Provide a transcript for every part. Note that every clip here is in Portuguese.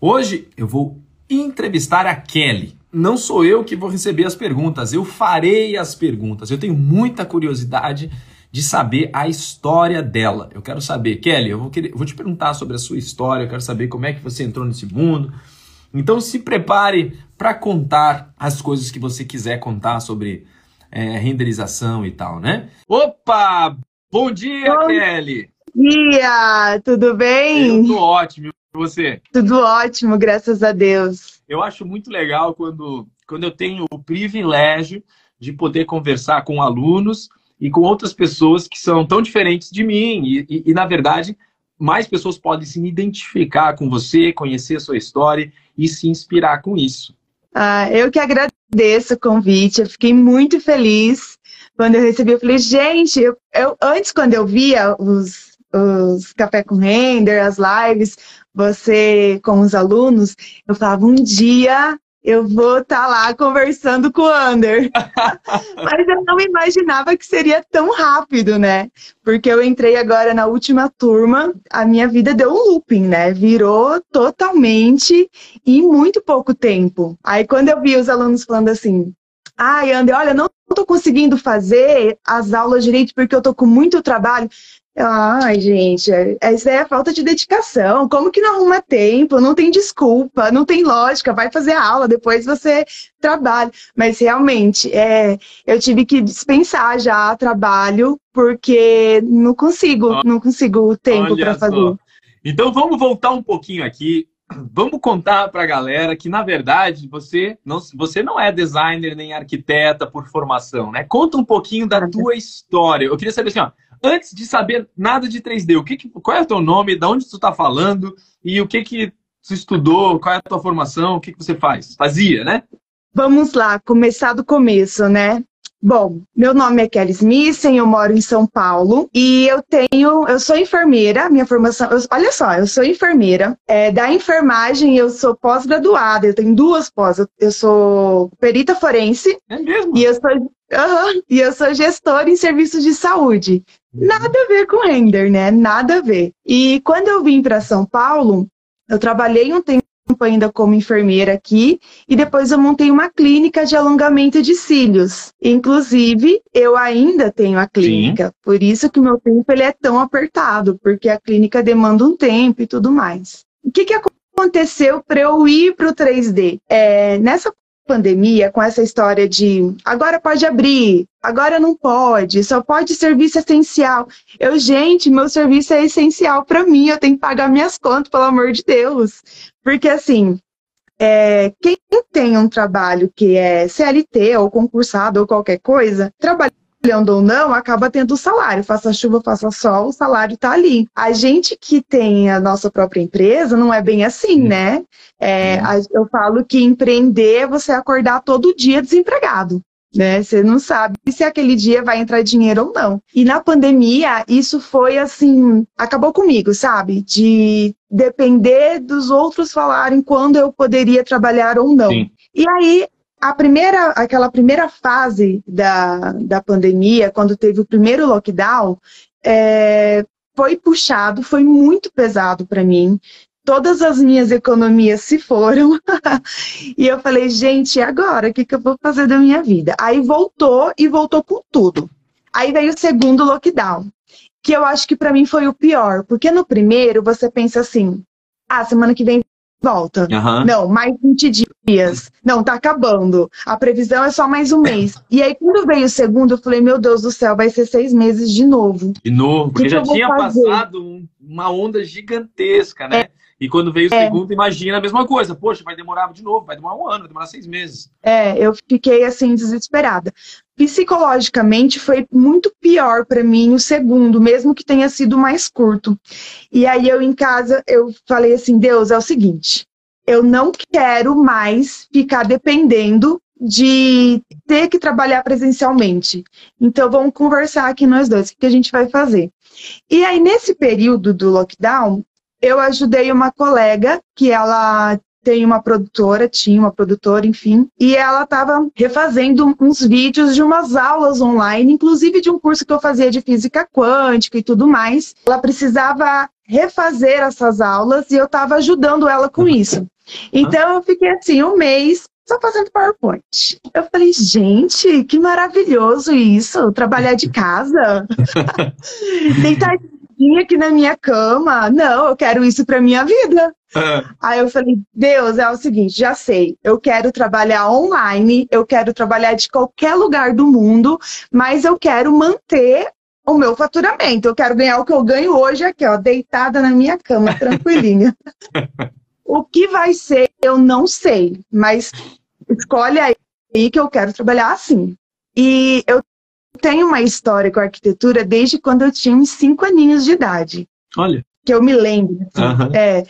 Hoje eu vou entrevistar a Kelly. Não sou eu que vou receber as perguntas, eu farei as perguntas. Eu tenho muita curiosidade de saber a história dela. Eu quero saber, Kelly, eu vou, querer, vou te perguntar sobre a sua história, eu quero saber como é que você entrou nesse mundo. Então se prepare para contar as coisas que você quiser contar sobre é, renderização e tal, né? Opa! Bom dia, Bom Kelly! dia! Tudo bem? Tudo ótimo você? Tudo ótimo, graças a Deus. Eu acho muito legal quando, quando eu tenho o privilégio de poder conversar com alunos e com outras pessoas que são tão diferentes de mim. E, e, e, na verdade, mais pessoas podem se identificar com você, conhecer a sua história e se inspirar com isso. Ah, eu que agradeço o convite, eu fiquei muito feliz quando eu recebi. Eu falei, gente, eu, eu antes, quando eu via os, os Café com Render, as lives, você com os alunos, eu falava, um dia eu vou estar tá lá conversando com o Ander. Mas eu não imaginava que seria tão rápido, né? Porque eu entrei agora na última turma, a minha vida deu um looping, né? Virou totalmente em muito pouco tempo. Aí quando eu vi os alunos falando assim, ai, Ander, olha, não estou conseguindo fazer as aulas direito porque eu estou com muito trabalho. Ai, gente, essa é a falta de dedicação. Como que não arruma tempo? Não tem desculpa, não tem lógica. Vai fazer a aula, depois você trabalha. Mas realmente, é, eu tive que dispensar já trabalho porque não consigo, não consigo o tempo para fazer. Então vamos voltar um pouquinho aqui. Vamos contar para a galera que, na verdade, você não, você não é designer nem arquiteta por formação, né? Conta um pouquinho da tua história. Eu queria saber assim, ó, antes de saber nada de 3D, o que, que qual é o teu nome, de onde tu está falando e o que que tu estudou, qual é a tua formação, o que, que você faz? Fazia, né? Vamos lá, começar do começo, né? Bom, meu nome é Kelly Smissen, eu moro em São Paulo e eu tenho, eu sou enfermeira, minha formação, eu, olha só, eu sou enfermeira, é, da enfermagem eu sou pós-graduada, eu tenho duas pós, eu, eu, sou perita forense é e eu sou, uhum, e eu sou gestora em serviços de saúde. Nada a ver com render, né? Nada a ver. E quando eu vim para São Paulo, eu trabalhei um tempo ainda como enfermeira aqui e depois eu montei uma clínica de alongamento de cílios. Inclusive, eu ainda tenho a clínica, Sim. por isso que o meu tempo ele é tão apertado, porque a clínica demanda um tempo e tudo mais. O que, que aconteceu para eu ir para o 3D? É, nessa pandemia, com essa história de agora pode abrir, agora não pode, só pode serviço essencial. Eu, gente, meu serviço é essencial para mim, eu tenho que pagar minhas contas, pelo amor de Deus. Porque assim, é, quem tem um trabalho que é CLT ou concursado ou qualquer coisa, trabalha trabalhando ou não, acaba tendo o salário. Faça chuva, faça sol, o salário está ali. A gente que tem a nossa própria empresa, não é bem assim, né? É, eu falo que empreender é você acordar todo dia desempregado. Né? Você não sabe se aquele dia vai entrar dinheiro ou não. E na pandemia, isso foi assim, acabou comigo, sabe? De depender dos outros falarem quando eu poderia trabalhar ou não. Sim. E aí a primeira, aquela primeira fase da, da pandemia, quando teve o primeiro lockdown, é, foi puxado, foi muito pesado para mim. Todas as minhas economias se foram. e eu falei, gente, e agora? O que, que eu vou fazer da minha vida? Aí voltou e voltou com tudo. Aí veio o segundo lockdown, que eu acho que para mim foi o pior, porque no primeiro você pensa assim: ah, semana que vem volta. Uhum. Não, mais 20 dias. Não, tá acabando. A previsão é só mais um mês. E aí, quando veio o segundo, eu falei, meu Deus do céu, vai ser seis meses de novo. De novo, porque já tinha fazer? passado uma onda gigantesca, né? É. E quando veio o é. segundo, imagina a mesma coisa. Poxa, vai demorar de novo, vai demorar um ano, vai demorar seis meses. É, eu fiquei assim, desesperada. Psicologicamente foi muito pior para mim o segundo, mesmo que tenha sido mais curto. E aí eu em casa, eu falei assim, Deus, é o seguinte, eu não quero mais ficar dependendo de ter que trabalhar presencialmente. Então vamos conversar aqui nós dois, o que a gente vai fazer. E aí nesse período do lockdown, eu ajudei uma colega que ela tem uma produtora, tinha uma produtora, enfim, e ela estava refazendo uns vídeos de umas aulas online, inclusive de um curso que eu fazia de física quântica e tudo mais. Ela precisava refazer essas aulas e eu estava ajudando ela com isso. Então eu fiquei assim um mês só fazendo PowerPoint. Eu falei, gente, que maravilhoso isso, trabalhar de casa, deitadinha aqui na minha cama. Não, eu quero isso para minha vida. É. Aí eu falei, Deus, é o seguinte, já sei, eu quero trabalhar online, eu quero trabalhar de qualquer lugar do mundo, mas eu quero manter o meu faturamento. Eu quero ganhar o que eu ganho hoje aqui, ó, deitada na minha cama, tranquilinha. o que vai ser, eu não sei, mas escolhe aí que eu quero trabalhar assim. E eu tenho uma história com arquitetura desde quando eu tinha uns cinco aninhos de idade. Olha. Que eu me lembro. Assim, uhum. é,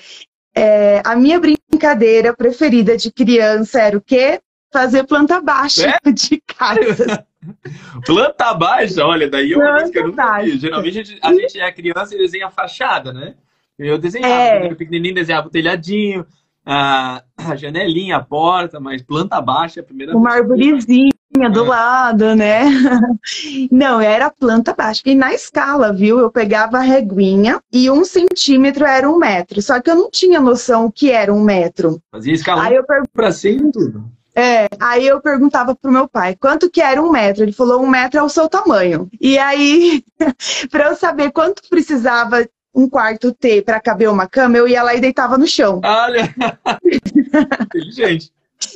é, a minha brincadeira preferida de criança era o quê? Fazer planta baixa é? de casa. planta baixa, olha, daí é uma coisa que eu nunca vi. Geralmente a gente, a gente é criança e desenha fachada, né? Eu desenhava, é. quando pequenininho desenhava o telhadinho, a, a janelinha, a porta, mas planta baixa é a primeira Uma arvorezinha do é. lado, né? Não, era planta baixa. E na escala, viu? Eu pegava a reguinha e um centímetro era um metro. Só que eu não tinha noção o que era um metro. Fazia escala aí eu per... pra cima e tudo. É, aí eu perguntava pro meu pai, quanto que era um metro? Ele falou, um metro é o seu tamanho. E aí, para eu saber quanto precisava um quarto T para caber uma cama, eu ia lá e deitava no chão. Olha! Inteligente.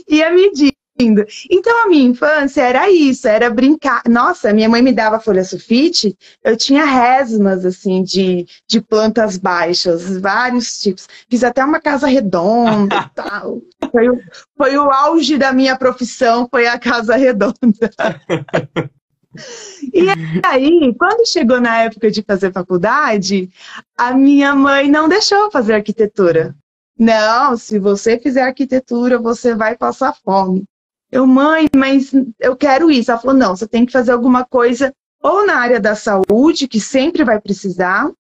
ia medindo. Então a minha infância era isso, era brincar. Nossa, minha mãe me dava folha sulfite, eu tinha resmas assim de, de plantas baixas, vários tipos. Fiz até uma casa redonda e tal. Foi o, foi o auge da minha profissão, foi a casa redonda. E aí, quando chegou na época de fazer faculdade, a minha mãe não deixou fazer arquitetura. Não, se você fizer arquitetura, você vai passar fome. Eu, mãe, mas eu quero isso. Ela falou: não, você tem que fazer alguma coisa ou na área da saúde, que sempre vai precisar,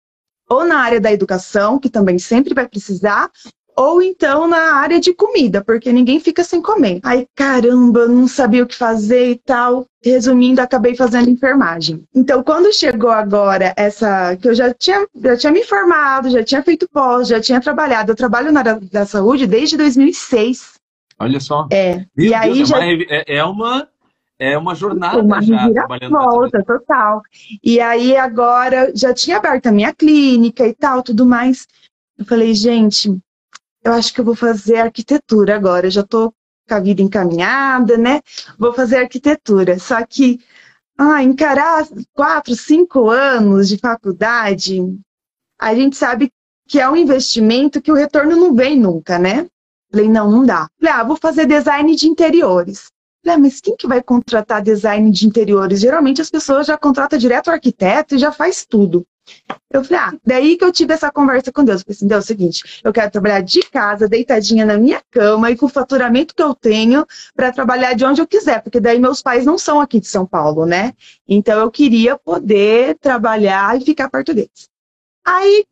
ou na área da educação, que também sempre vai precisar, ou então na área de comida, porque ninguém fica sem comer. Aí, caramba, não sabia o que fazer e tal. Resumindo, acabei fazendo enfermagem. Então, quando chegou agora essa, que eu já tinha, já tinha me formado, já tinha feito pós, já tinha trabalhado, eu trabalho na área da saúde desde 2006. Olha só. É. Meu e aí Deus, é já... é, é uma é uma jornada uma já trabalhando volta total. E aí agora já tinha aberto a minha clínica e tal, tudo mais. Eu falei, gente, eu acho que eu vou fazer arquitetura agora. Eu já estou com a vida encaminhada, né? Vou fazer arquitetura. Só que ah, encarar quatro, cinco anos de faculdade, a gente sabe que é um investimento que o retorno não vem nunca, né? Falei, não, não dá. Falei, ah, vou fazer design de interiores. Falei, ah, mas quem que vai contratar design de interiores? Geralmente as pessoas já contratam direto o arquiteto e já faz tudo. Eu falei, ah, daí que eu tive essa conversa com Deus. Eu falei assim, Deus, é o seguinte, eu quero trabalhar de casa, deitadinha na minha cama e com o faturamento que eu tenho para trabalhar de onde eu quiser, porque daí meus pais não são aqui de São Paulo, né? Então eu queria poder trabalhar e ficar perto deles. Aí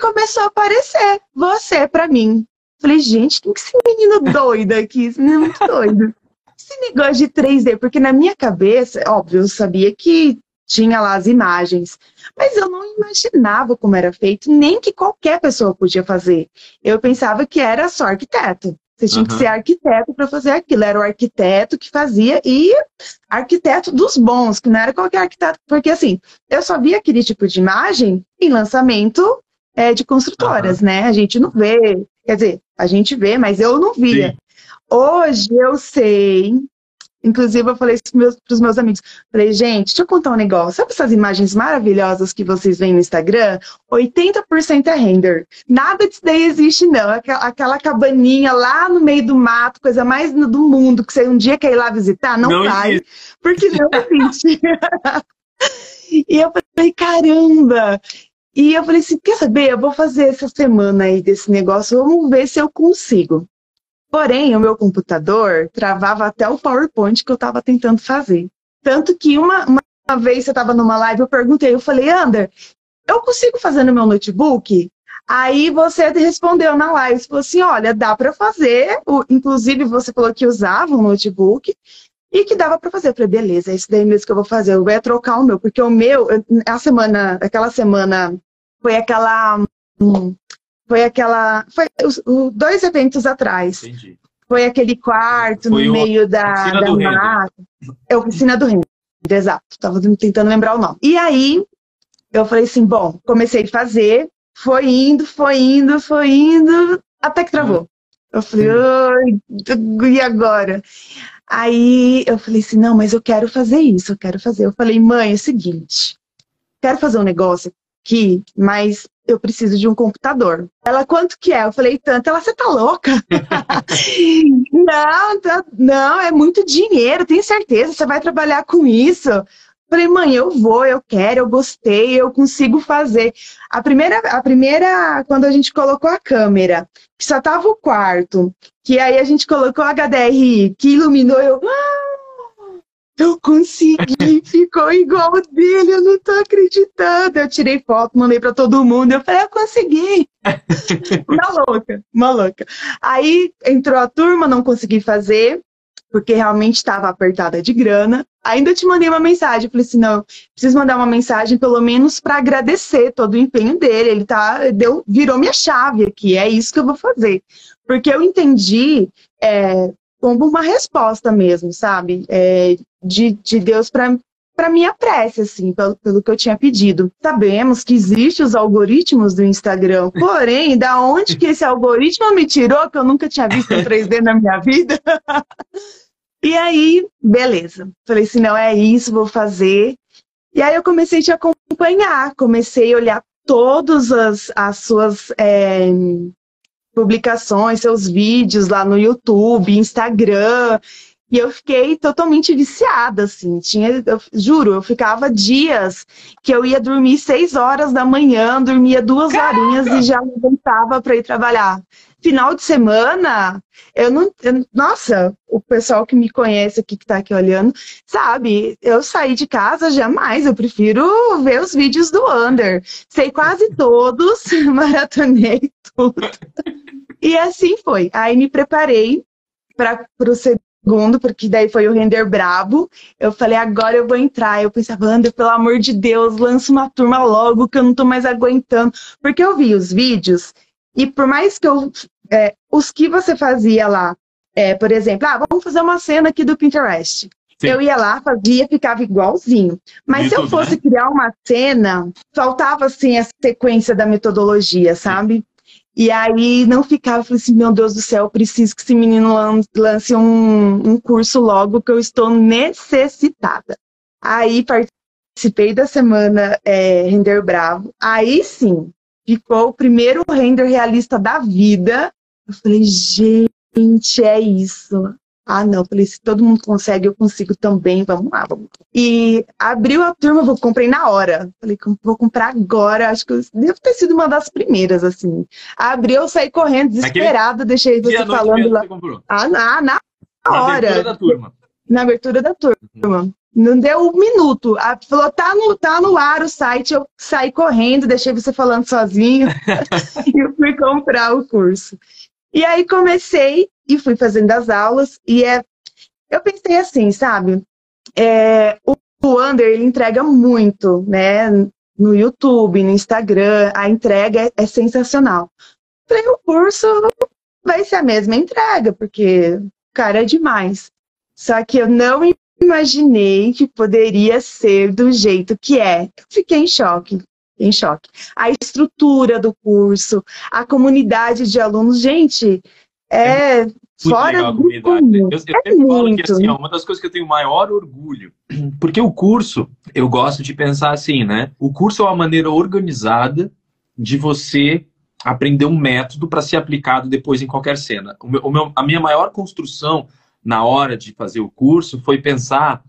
começou a aparecer você para mim. Falei, gente, quem que esse menino doido aqui? Esse menino é muito doido. Esse negócio de 3D, porque na minha cabeça, óbvio, eu sabia que tinha lá as imagens, mas eu não imaginava como era feito, nem que qualquer pessoa podia fazer. Eu pensava que era só arquiteto. Você tinha uhum. que ser arquiteto para fazer aquilo. Era o arquiteto que fazia e arquiteto dos bons, que não era qualquer arquiteto. Porque assim, eu só via aquele tipo de imagem em lançamento é, de construtoras, uhum. né? A gente não vê. Quer dizer, a gente vê, mas eu não via. Sim. Hoje eu sei Inclusive, eu falei isso para os meus amigos. Falei, gente, deixa eu contar um negócio. Sabe essas imagens maravilhosas que vocês veem no Instagram? 80% é render. Nada disso daí existe, não. Aquela, aquela cabaninha lá no meio do mato, coisa mais do mundo, que você um dia quer ir lá visitar, não, não vai. Existe. Porque não existe. e eu falei, caramba! E eu falei assim, quer saber? Eu vou fazer essa semana aí desse negócio, vamos ver se eu consigo. Porém, o meu computador travava até o PowerPoint que eu estava tentando fazer. Tanto que uma, uma vez eu estava numa live, eu perguntei, eu falei, Ander, eu consigo fazer no meu notebook? Aí você respondeu na live, falou assim, olha, dá para fazer, o, inclusive você falou que usava um notebook e que dava para fazer. Eu falei, beleza, é isso daí mesmo que eu vou fazer, eu vou trocar o meu, porque o meu, a semana, aquela semana, foi aquela, hum, foi aquela, foi os, os dois eventos atrás. Entendi. Foi aquele quarto foi no meio da, da mata. É a oficina do Render, exato. Tava tentando lembrar o nome. E aí, eu falei assim, bom, comecei a fazer, foi indo, foi indo, foi indo, até que travou. Eu falei, e agora? Aí eu falei assim, não, mas eu quero fazer isso, eu quero fazer. Eu falei, mãe, é o seguinte, quero fazer um negócio aqui, mas eu preciso de um computador. Ela, quanto que é? Eu falei, tanto. Ela, você tá louca? não, tá, não, é muito dinheiro, tenho certeza, você vai trabalhar com isso. Falei, mãe, eu vou, eu quero, eu gostei, eu consigo fazer. A primeira, a primeira, quando a gente colocou a câmera, que só tava o quarto, que aí a gente colocou a HDRI, que iluminou, eu. Ah, eu consegui, ficou igual dele, eu não tô acreditando. Eu tirei foto, mandei para todo mundo, eu falei, eu consegui. uma louca, uma louca. Aí entrou a turma, não consegui fazer porque realmente estava apertada de grana. Ainda te mandei uma mensagem, falei assim, não, preciso mandar uma mensagem pelo menos para agradecer todo o empenho dele. Ele tá, deu, virou minha chave aqui, é isso que eu vou fazer. Porque eu entendi é, como uma resposta mesmo, sabe? É, de, de Deus para para minha prece, assim, pelo, pelo que eu tinha pedido. Sabemos que existem os algoritmos do Instagram, porém, da onde que esse algoritmo me tirou, que eu nunca tinha visto em 3D na minha vida? e aí, beleza. Falei assim, não, é isso, vou fazer. E aí eu comecei a te acompanhar, comecei a olhar todas as, as suas é, publicações, seus vídeos lá no YouTube, Instagram, e eu fiquei totalmente viciada, assim. Tinha, eu, juro, eu ficava dias que eu ia dormir seis horas da manhã, dormia duas Caraca! horinhas e já levantava para ir trabalhar. Final de semana, eu não. Eu, nossa, o pessoal que me conhece aqui, que está aqui olhando, sabe, eu saí de casa jamais. Eu prefiro ver os vídeos do Under. Sei quase todos, maratonei tudo. E assim foi. Aí me preparei para proceder segundo, porque daí foi o render brabo. Eu falei, agora eu vou entrar. Eu pensava, André, pelo amor de Deus, lança uma turma logo, que eu não tô mais aguentando. Porque eu vi os vídeos, e por mais que eu. É, os que você fazia lá, é, por exemplo, ah, vamos fazer uma cena aqui do Pinterest. Sim. Eu ia lá, fazia, ficava igualzinho. Mas se eu fosse né? criar uma cena, faltava assim a sequência da metodologia, sabe? E aí não ficava, falei assim, meu Deus do céu, preciso que esse menino lance um, um curso logo, que eu estou necessitada. Aí participei da semana é, Render Bravo. Aí sim, ficou o primeiro render realista da vida. Eu falei, gente, é isso. Ah, não, falei, se todo mundo consegue, eu consigo também, vamos lá, vamos. E abriu a turma, eu comprei na hora. Falei, vou comprar agora, acho que eu, devo ter sido uma das primeiras, assim. Abriu, eu saí correndo, desesperada, deixei você falando lá. Você ah, na, na, hora. Na abertura da turma. Na abertura da turma. Uhum. Não deu um minuto. A, falou, tá no, tá no ar o site, eu saí correndo, deixei você falando sozinho e eu fui comprar o curso. E aí comecei e fui fazendo as aulas e é, eu pensei assim, sabe? É, o, Under ele entrega muito, né? No YouTube, no Instagram, a entrega é, é sensacional. Falei, o curso vai ser a mesma entrega, porque cara é demais. Só que eu não imaginei que poderia ser do jeito que é. Fiquei em choque em choque. A estrutura do curso, a comunidade de alunos, gente, é, é fora do comum. Eu, eu é muito. falo que assim, uma das coisas que eu tenho maior orgulho, porque o curso, eu gosto de pensar assim, né? O curso é uma maneira organizada de você aprender um método para ser aplicado depois em qualquer cena. O meu, o meu, a minha maior construção na hora de fazer o curso foi pensar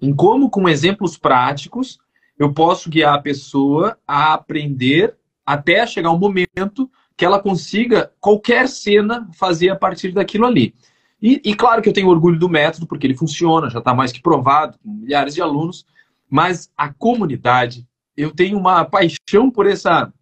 em como, com exemplos práticos, eu posso guiar a pessoa a aprender até chegar um momento que ela consiga qualquer cena fazer a partir daquilo ali. E, e claro que eu tenho orgulho do método, porque ele funciona, já está mais que provado, com milhares de alunos, mas a comunidade, eu tenho uma paixão por essa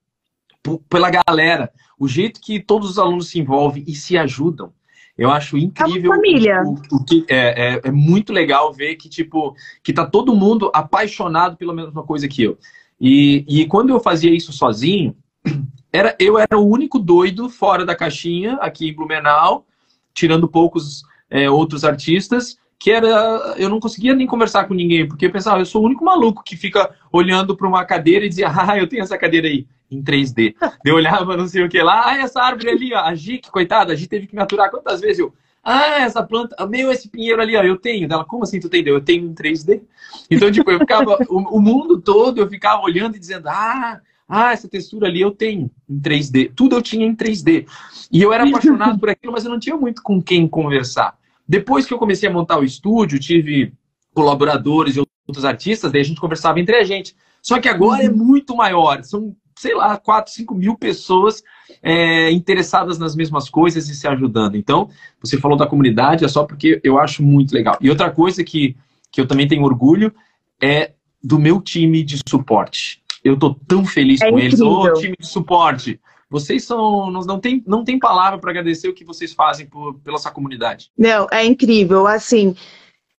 pela galera, o jeito que todos os alunos se envolvem e se ajudam. Eu acho incrível. É família. O, o, que é, é, é, muito legal ver que tipo que tá todo mundo apaixonado pela mesma coisa que eu. E, e quando eu fazia isso sozinho, era eu era o único doido fora da caixinha aqui em Blumenau, tirando poucos é, outros artistas que era eu não conseguia nem conversar com ninguém porque eu pensava eu sou o único maluco que fica olhando para uma cadeira e dizia ah eu tenho essa cadeira aí em 3D. Eu olhava, não sei o que lá, ah, essa árvore ali, ó, a Gi, que coitada, a Gi teve que me aturar quantas vezes eu. Ah, essa planta, meu, esse pinheiro ali, ó, eu tenho. Dela, como assim tu tem? Eu tenho em 3D. Então, tipo, eu ficava, o, o, mundo todo, eu ficava olhando e dizendo, ah, ah, essa textura ali eu tenho em 3D. Tudo eu tinha em 3D. E eu era apaixonado por aquilo, mas eu não tinha muito com quem conversar. Depois que eu comecei a montar o estúdio, tive colaboradores e outros artistas, daí a gente conversava entre a gente. Só que agora é muito maior. São sei lá, 4, 5 mil pessoas é, interessadas nas mesmas coisas e se ajudando. Então, você falou da comunidade, é só porque eu acho muito legal. E outra coisa que, que eu também tenho orgulho é do meu time de suporte. Eu tô tão feliz é com incrível. eles. Ô, time de suporte! Vocês são. Não tem, não tem palavra para agradecer o que vocês fazem por, pela sua comunidade. Não, é incrível. Assim,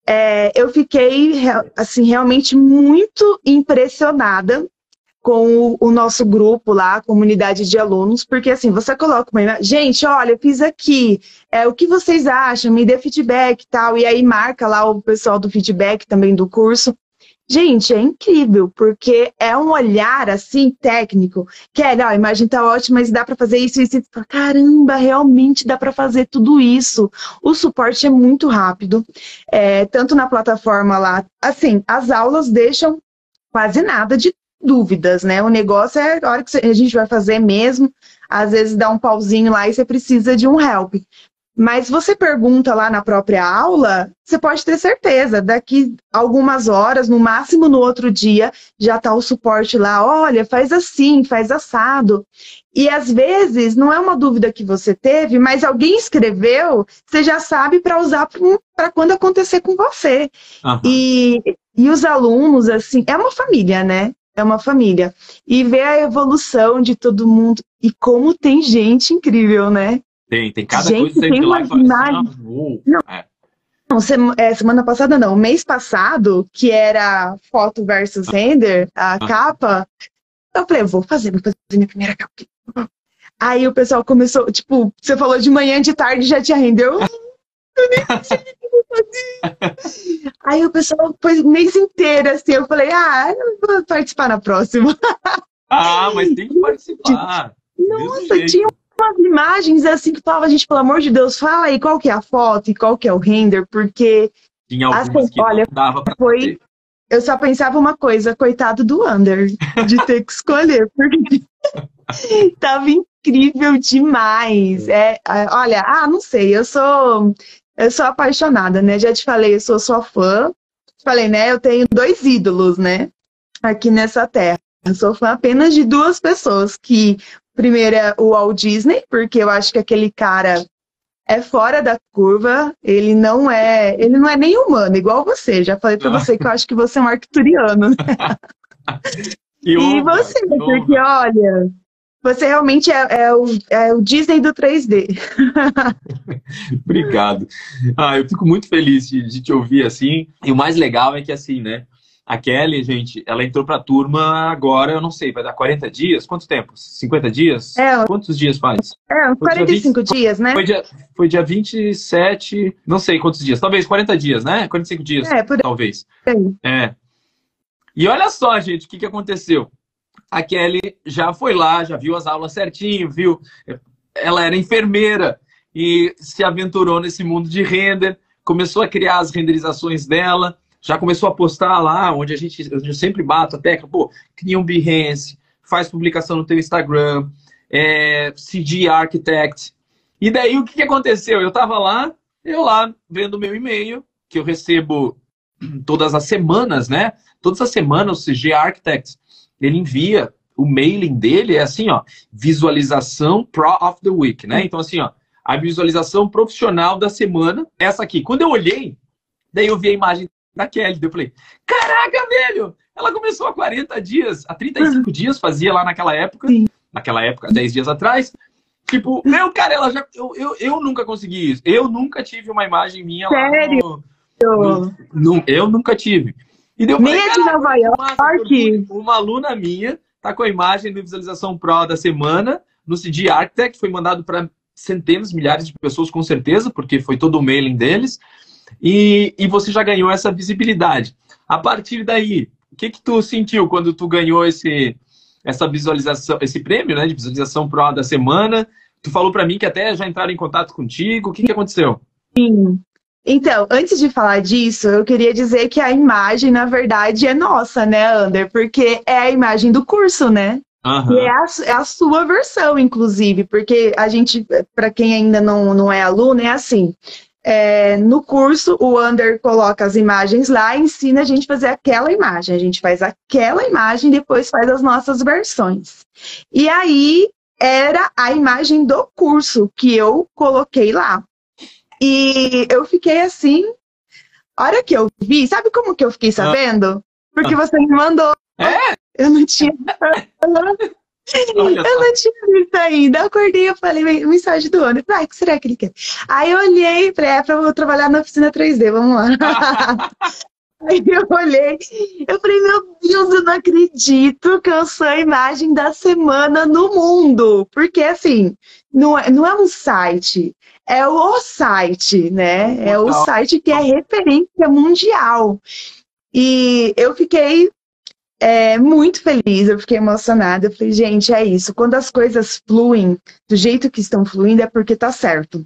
é, eu fiquei assim, realmente muito impressionada com o, o, nosso grupo lá, a comunidade de alunos, porque assim, você coloca uma gente, olha, eu fiz aqui, é, o que vocês acham? Me dê feedback e tal, e aí marca lá o pessoal do feedback também do curso. Gente, é incrível, porque é um olhar assim técnico, que é, ó, a imagem tá ótima, mas dá para fazer isso e isso. Caramba, realmente dá para fazer tudo isso. O suporte é muito rápido, é, tanto na plataforma lá, assim, as aulas deixam quase nada de dúvidas, né? O negócio é a hora que a gente vai fazer mesmo, às vezes dá um pauzinho lá e você precisa de um help. Mas você pergunta lá na própria aula, você pode ter certeza, daqui algumas horas, no máximo no outro dia, já está o suporte lá, olha, faz assim, faz assado. E às vezes não é uma dúvida que você teve, mas alguém escreveu, você já sabe para usar para quando acontecer com você. Uhum. E, e os alunos, assim, é uma família, né? é uma família. E ver a evolução de todo mundo e como tem gente incrível, né? Tem, tem cada gente, coisa que tem uma lá imagem... Assim, não, é. não semana, é, semana passada não, mês passado, que era foto versus render, a ah. capa, eu falei, eu vou fazer, vou fazer minha primeira capa. Aí o pessoal começou, tipo, você falou de manhã, de tarde já tinha render. Eu, eu nem sei Aí o pessoal foi o mês inteiro, assim, eu falei, ah, eu vou participar na próxima. Ah, mas tem que participar. Nossa, tinha umas imagens assim que falava, gente, pelo amor de Deus, fala aí qual que é a foto e qual que é o render, porque tinha algumas assim, que olha, dava pra foi, fazer. Eu só pensava uma coisa, coitado do Under, de ter que escolher, porque tava incrível demais. É, olha, ah, não sei, eu sou eu sou apaixonada, né? Já te falei, eu sou sua fã. Falei, né? Eu tenho dois ídolos, né? Aqui nessa terra. Eu sou fã apenas de duas pessoas, que primeiro é o Walt Disney, porque eu acho que aquele cara é fora da curva, ele não é, ele não é nem humano, igual você. Já falei para você que eu acho que você é um arcturiano. e, e você, porque olha, você realmente é, é, o, é o Disney do 3D. Obrigado. Ah, eu fico muito feliz de, de, te ouvir assim. E o mais legal é que assim, né? A Kelly, gente, ela entrou pra turma agora, eu não sei, vai dar 40 dias? Quanto tempo? 50 dias? É, quantos dias faz? É, uns 45 dia 20, dias, né? Foi dia, foi dia 27, não sei quantos dias, talvez 40 dias, né? 45 dias, é, por... talvez. É. é. E olha só, gente, o que, que aconteceu a Kelly já foi lá, já viu as aulas certinho, viu? Ela era enfermeira e se aventurou nesse mundo de render, começou a criar as renderizações dela, já começou a postar lá, onde a gente eu sempre bato a tecla, pô, cria um Behance, faz publicação no teu Instagram, é, CG Architect. E daí o que, que aconteceu? Eu tava lá, eu lá vendo meu e-mail, que eu recebo todas as semanas, né? Todas as semanas o CG Architect ele envia o mailing dele é assim, ó, visualização Pro of the Week, né? Então assim, ó, a visualização profissional da semana, essa aqui. Quando eu olhei, daí eu vi a imagem da Kelly, eu falei, caraca, velho, ela começou há 40 dias, há 35 uhum. dias fazia lá naquela época, Sim. naquela época, 10 dias atrás. Tipo, meu, cara, ela já. Eu, eu, eu nunca consegui isso. Eu nunca tive uma imagem minha Sério? lá. No, no, no, eu nunca tive. E deu Nem de Nova York. Uma, uma aluna minha tá com a imagem do Visualização Pro da semana no CD Architect, foi mandado para centenas, milhares de pessoas, com certeza, porque foi todo o mailing deles. E, e você já ganhou essa visibilidade. A partir daí, o que que tu sentiu quando tu ganhou esse, essa visualização, esse prêmio, né, de visualização pro da semana? Tu falou para mim que até já entraram em contato contigo. O que que aconteceu? Sim. Então, antes de falar disso, eu queria dizer que a imagem, na verdade, é nossa, né, Ander? Porque é a imagem do curso, né? Uhum. E é a, é a, sua versão, inclusive, porque a gente, para quem ainda não, não é aluno, é assim. É, no curso, o Under coloca as imagens lá e ensina a gente a fazer aquela imagem. A gente faz aquela imagem e depois faz as nossas versões. E aí era a imagem do curso que eu coloquei lá. E eu fiquei assim, a hora que eu vi, sabe como que eu fiquei sabendo? Porque você me mandou. É? Eu não tinha. eu não tinha visto ainda. Eu acordei e falei, mensagem do ano. Ah, o que será que ele quer? Aí eu olhei falei, é pra eu trabalhar na oficina 3D, vamos lá. Aí eu olhei, eu falei, meu Deus, eu não acredito que eu sou a imagem da semana no mundo. Porque, assim, não é, não é um site, é o site, né? É o site que é referência mundial. E eu fiquei é, muito feliz, eu fiquei emocionada. Eu falei, gente, é isso. Quando as coisas fluem do jeito que estão fluindo, é porque tá certo.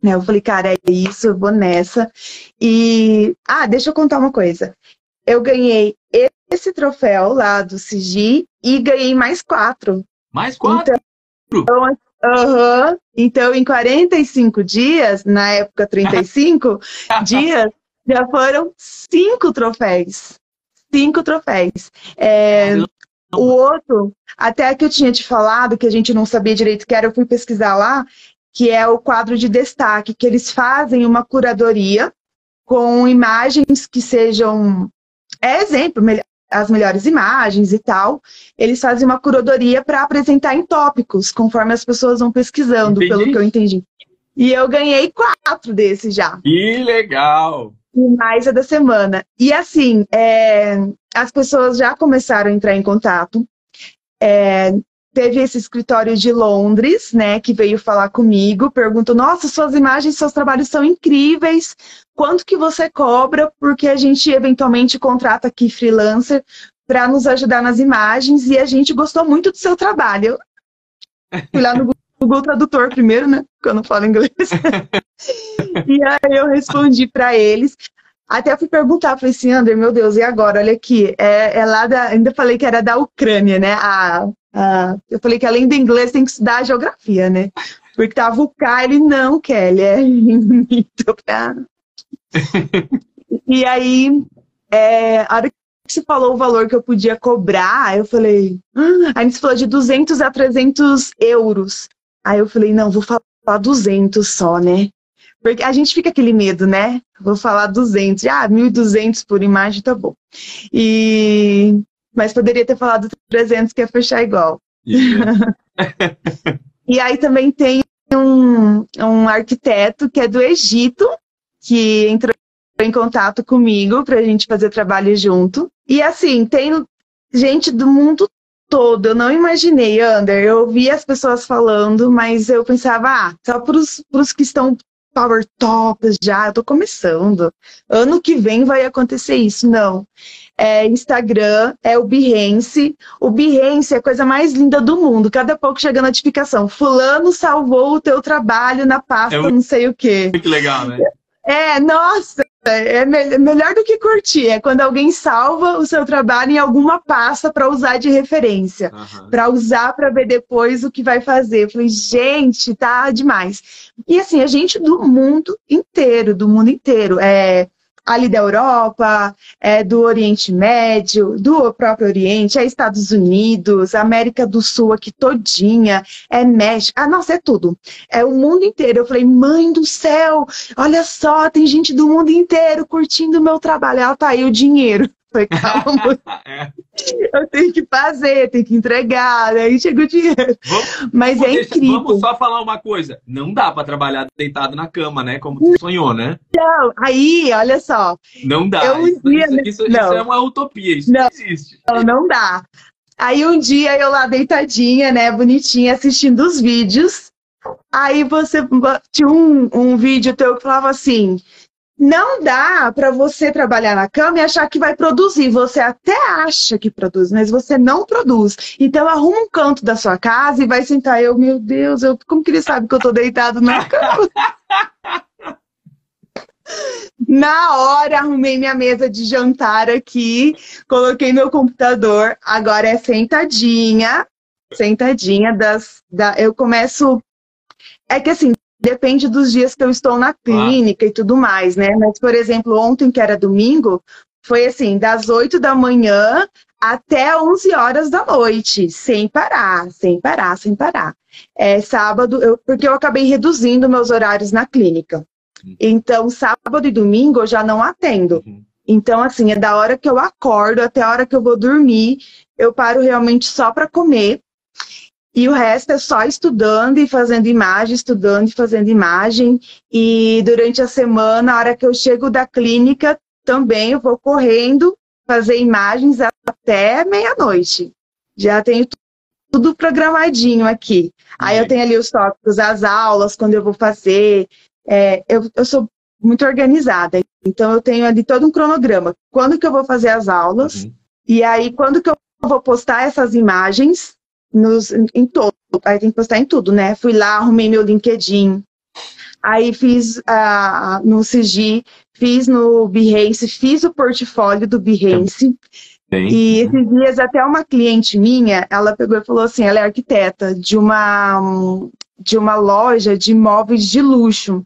Né? Eu falei, cara, é isso, eu vou nessa. E, ah, deixa eu contar uma coisa. Eu ganhei esse troféu lá do CIGI e ganhei mais quatro. Mais quatro? Então, uhum, então, em 45 dias, na época 35 dias, já foram cinco troféus cinco troféus. É, o outro, até que eu tinha te falado, que a gente não sabia direito que era, eu fui pesquisar lá, que é o quadro de destaque, que eles fazem uma curadoria com imagens que sejam, é exemplo, as melhores imagens e tal. Eles fazem uma curadoria para apresentar em tópicos, conforme as pessoas vão pesquisando, entendi. pelo que eu entendi. E eu ganhei quatro desses já. Que legal! E mais a da semana. E assim, é, as pessoas já começaram a entrar em contato. É, teve esse escritório de Londres, né, que veio falar comigo, perguntou: Nossa, suas imagens, seus trabalhos são incríveis. Quanto que você cobra? Porque a gente eventualmente contrata aqui freelancer para nos ajudar nas imagens e a gente gostou muito do seu trabalho. Eu fui lá no Google Tradutor primeiro, né? Porque eu não falo inglês. e aí eu respondi para eles. Até fui perguntar, falei assim, André, meu Deus, e agora? Olha aqui, é, é lá da. Ainda falei que era da Ucrânia, né? A, a, eu falei que além do inglês tem que estudar geografia, né? Porque tava o K, ele não, Kelly, é pra... E aí, é, a hora que você falou o valor que eu podia cobrar, eu falei. Ah, aí você falou de 200 a 300 euros. Aí eu falei, não, vou falar 200 só, né? Porque a gente fica aquele medo, né? Vou falar 200. Ah, 1.200 por imagem, tá bom. E... Mas poderia ter falado 300, que ia fechar igual. E aí também tem um, um arquiteto que é do Egito, que entrou em contato comigo para a gente fazer trabalho junto. E assim, tem gente do mundo todo. Eu não imaginei, Ander. Eu ouvi as pessoas falando, mas eu pensava, ah, só para os que estão power tops já, eu tô começando. Ano que vem vai acontecer isso. Não. É Instagram, é o Behance. O Behance é a coisa mais linda do mundo. Cada pouco chega a notificação. Fulano salvou o teu trabalho na pasta, é não sei o quê. Muito legal, né? É, nossa, é me melhor do que curtir. É quando alguém salva o seu trabalho em alguma pasta para usar de referência, uhum. para usar para ver depois o que vai fazer. Eu falei, gente, tá demais. E assim, a gente do mundo inteiro, do mundo inteiro. É, ali da Europa, é, do Oriente Médio, do próprio Oriente, é Estados Unidos, América do Sul aqui todinha, é México, ah, nossa, é tudo. É o mundo inteiro. Eu falei, mãe do céu, olha só, tem gente do mundo inteiro curtindo o meu trabalho. Ela tá aí o dinheiro. Falei, calma, é. eu tenho que fazer, tenho que entregar, aí chega o dinheiro. Vamos, Mas é incrível. Vamos só falar uma coisa: não dá para trabalhar deitado na cama, né? Como tu sonhou, né? Não, aí, olha só. Não dá. Eu, isso, dia, isso, isso, não. isso, é uma utopia, isso não, não existe. Não, não dá. Aí um dia eu lá deitadinha, né, bonitinha, assistindo os vídeos. Aí você tinha um, um vídeo teu que falava assim: não dá para você trabalhar na cama e achar que vai produzir. Você até acha que produz, mas você não produz. Então arruma um canto da sua casa e vai sentar. Eu, meu Deus, eu, como que ele sabe que eu tô deitado na cama? Na hora, arrumei minha mesa de jantar aqui, coloquei meu computador. Agora é sentadinha, sentadinha das. Da, eu começo. É que assim, depende dos dias que eu estou na clínica ah. e tudo mais, né? Mas, por exemplo, ontem, que era domingo, foi assim, das 8 da manhã até 11 horas da noite, sem parar, sem parar, sem parar. É sábado, eu, porque eu acabei reduzindo meus horários na clínica. Uhum. Então, sábado e domingo eu já não atendo. Uhum. Então, assim, é da hora que eu acordo até a hora que eu vou dormir, eu paro realmente só para comer. E o resto é só estudando e fazendo imagem, estudando e fazendo imagem. E durante a semana, a hora que eu chego da clínica, também eu vou correndo fazer imagens até meia-noite. Já tenho tudo programadinho aqui. Aí eu tenho ali os tópicos, as aulas, quando eu vou fazer. É, eu, eu sou muito organizada, então eu tenho ali todo um cronograma. Quando que eu vou fazer as aulas? Uhum. E aí, quando que eu vou postar essas imagens? Nos, em todo. Aí tem que postar em tudo, né? Fui lá, arrumei meu LinkedIn. Aí fiz uh, no CG, fiz no Behance, fiz o portfólio do Behance. Bem. E esses dias até uma cliente minha, ela pegou e falou assim, ela é arquiteta de uma, de uma loja de imóveis de luxo.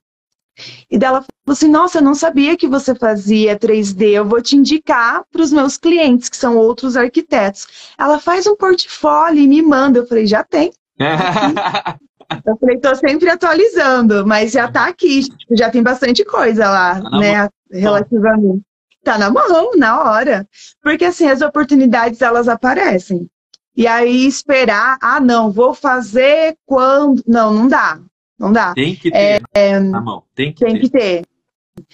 E dela falou assim: Nossa, eu não sabia que você fazia 3D, eu vou te indicar para os meus clientes, que são outros arquitetos. Ela faz um portfólio e me manda. Eu falei: Já tem. eu falei: Tô sempre atualizando, mas já tá aqui, tipo, já tem bastante coisa lá, tá né, relativamente. Tá na mão, na hora. Porque assim, as oportunidades elas aparecem. E aí esperar, ah, não, vou fazer quando. Não, não dá. Não dá. Tem que ter é, na mão. Tem que tem ter. que ter.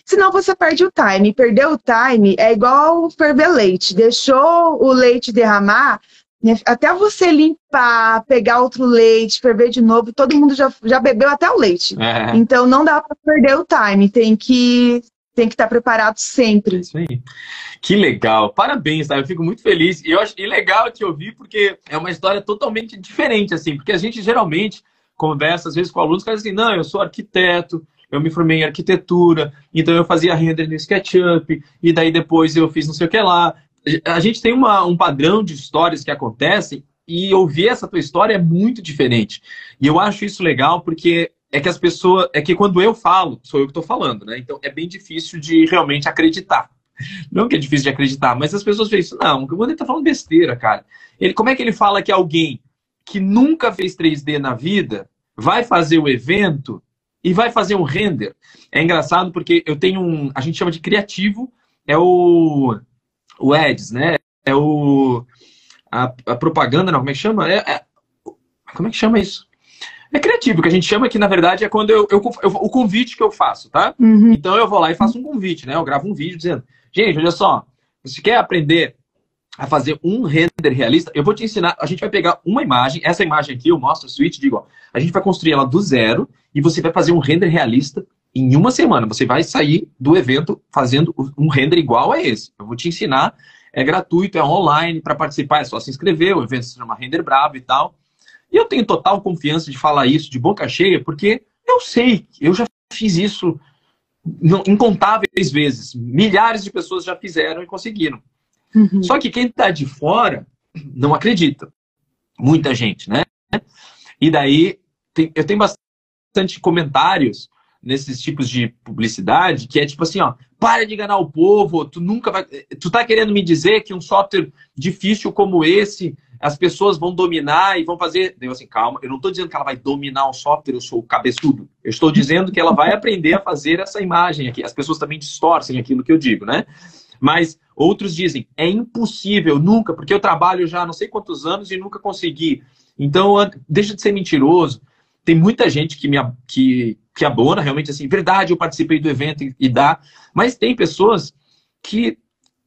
Senão você perde o time. Perder o time é igual ferver leite. Deixou o leite derramar, né, até você limpar, pegar outro leite, ferver de novo, todo mundo já, já bebeu até o leite. É. Então não dá para perder o time. Tem que tem que estar preparado sempre. É isso aí. Que legal. Parabéns, tá? Eu fico muito feliz. E eu acho e legal te ouvir porque é uma história totalmente diferente assim, porque a gente geralmente conversa, às vezes, com alunos que dizem assim, não, eu sou arquiteto, eu me formei em arquitetura, então eu fazia render no SketchUp, e daí depois eu fiz não sei o que lá. A gente tem uma, um padrão de histórias que acontecem, e ouvir essa tua história é muito diferente. E eu acho isso legal porque é que as pessoas. É que quando eu falo, sou eu que estou falando, né? Então é bem difícil de realmente acreditar. Não que é difícil de acreditar, mas as pessoas veem isso. Não, o ele está falando besteira, cara. Ele, como é que ele fala que alguém que nunca fez 3D na vida vai fazer o evento e vai fazer um render. É engraçado porque eu tenho um. A gente chama de criativo, é o. O Eds, né? É o. A, a propaganda, não, como é que chama? É, é, como é que chama isso? É criativo, que a gente chama que, na verdade, é quando eu, eu, eu o convite que eu faço, tá? Uhum. Então eu vou lá e faço um convite, né? Eu gravo um vídeo dizendo, gente, olha só, você quer aprender a fazer um render realista, eu vou te ensinar. A gente vai pegar uma imagem, essa imagem aqui, eu mostro o switch, digo, ó, a gente vai construir ela do zero e você vai fazer um render realista em uma semana. Você vai sair do evento fazendo um render igual a esse. Eu vou te ensinar, é gratuito, é online, para participar é só se inscrever, o evento se chama Render Bravo e tal. E eu tenho total confiança de falar isso de boca cheia, porque eu sei, eu já fiz isso incontáveis vezes. Milhares de pessoas já fizeram e conseguiram. Uhum. Só que quem está de fora não acredita. Muita gente, né? E daí tem, eu tenho bastante comentários nesses tipos de publicidade que é tipo assim, ó, para de enganar o povo, tu nunca vai, tu tá querendo me dizer que um software difícil como esse as pessoas vão dominar e vão fazer. Eu assim, calma, eu não estou dizendo que ela vai dominar o software, eu sou o cabeçudo. Eu estou dizendo que ela vai aprender a fazer essa imagem aqui. As pessoas também distorcem aquilo que eu digo, né? Mas outros dizem, é impossível, nunca, porque eu trabalho já não sei quantos anos e nunca consegui. Então, deixa de ser mentiroso. Tem muita gente que me que, que abona realmente assim, verdade, eu participei do evento e, e dá. Mas tem pessoas que,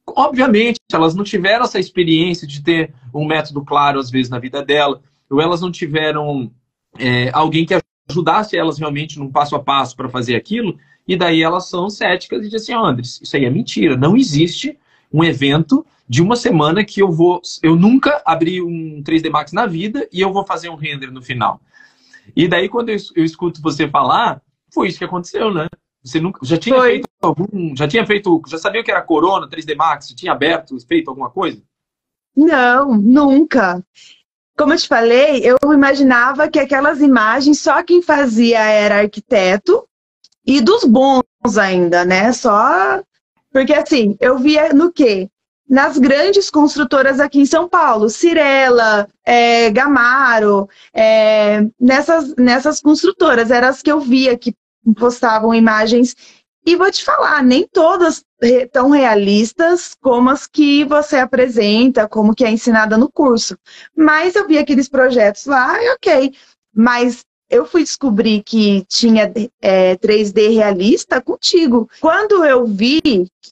obviamente, elas não tiveram essa experiência de ter um método claro, às vezes, na vida dela, ou elas não tiveram é, alguém que ajudasse elas realmente num passo a passo para fazer aquilo, e daí elas são céticas e dizem assim, oh, Andres, isso aí é mentira, não existe um evento de uma semana que eu vou. Eu nunca abri um 3D Max na vida e eu vou fazer um render no final. E daí, quando eu, eu escuto você falar, foi isso que aconteceu, né? Você nunca, já tinha foi. feito algum. Já tinha feito. Já sabia que era Corona, 3D Max? Tinha aberto, feito alguma coisa? Não, nunca. Como eu te falei, eu imaginava que aquelas imagens só quem fazia era arquiteto e dos bons ainda, né? Só. Porque assim, eu via no quê? nas grandes construtoras aqui em São Paulo, Cirela, é, Gamaro, é, nessas, nessas construtoras, eram as que eu via que postavam imagens. E vou te falar, nem todas tão realistas como as que você apresenta, como que é ensinada no curso. Mas eu vi aqueles projetos lá e ok. Mas eu fui descobrir que tinha é, 3D realista contigo. Quando eu vi,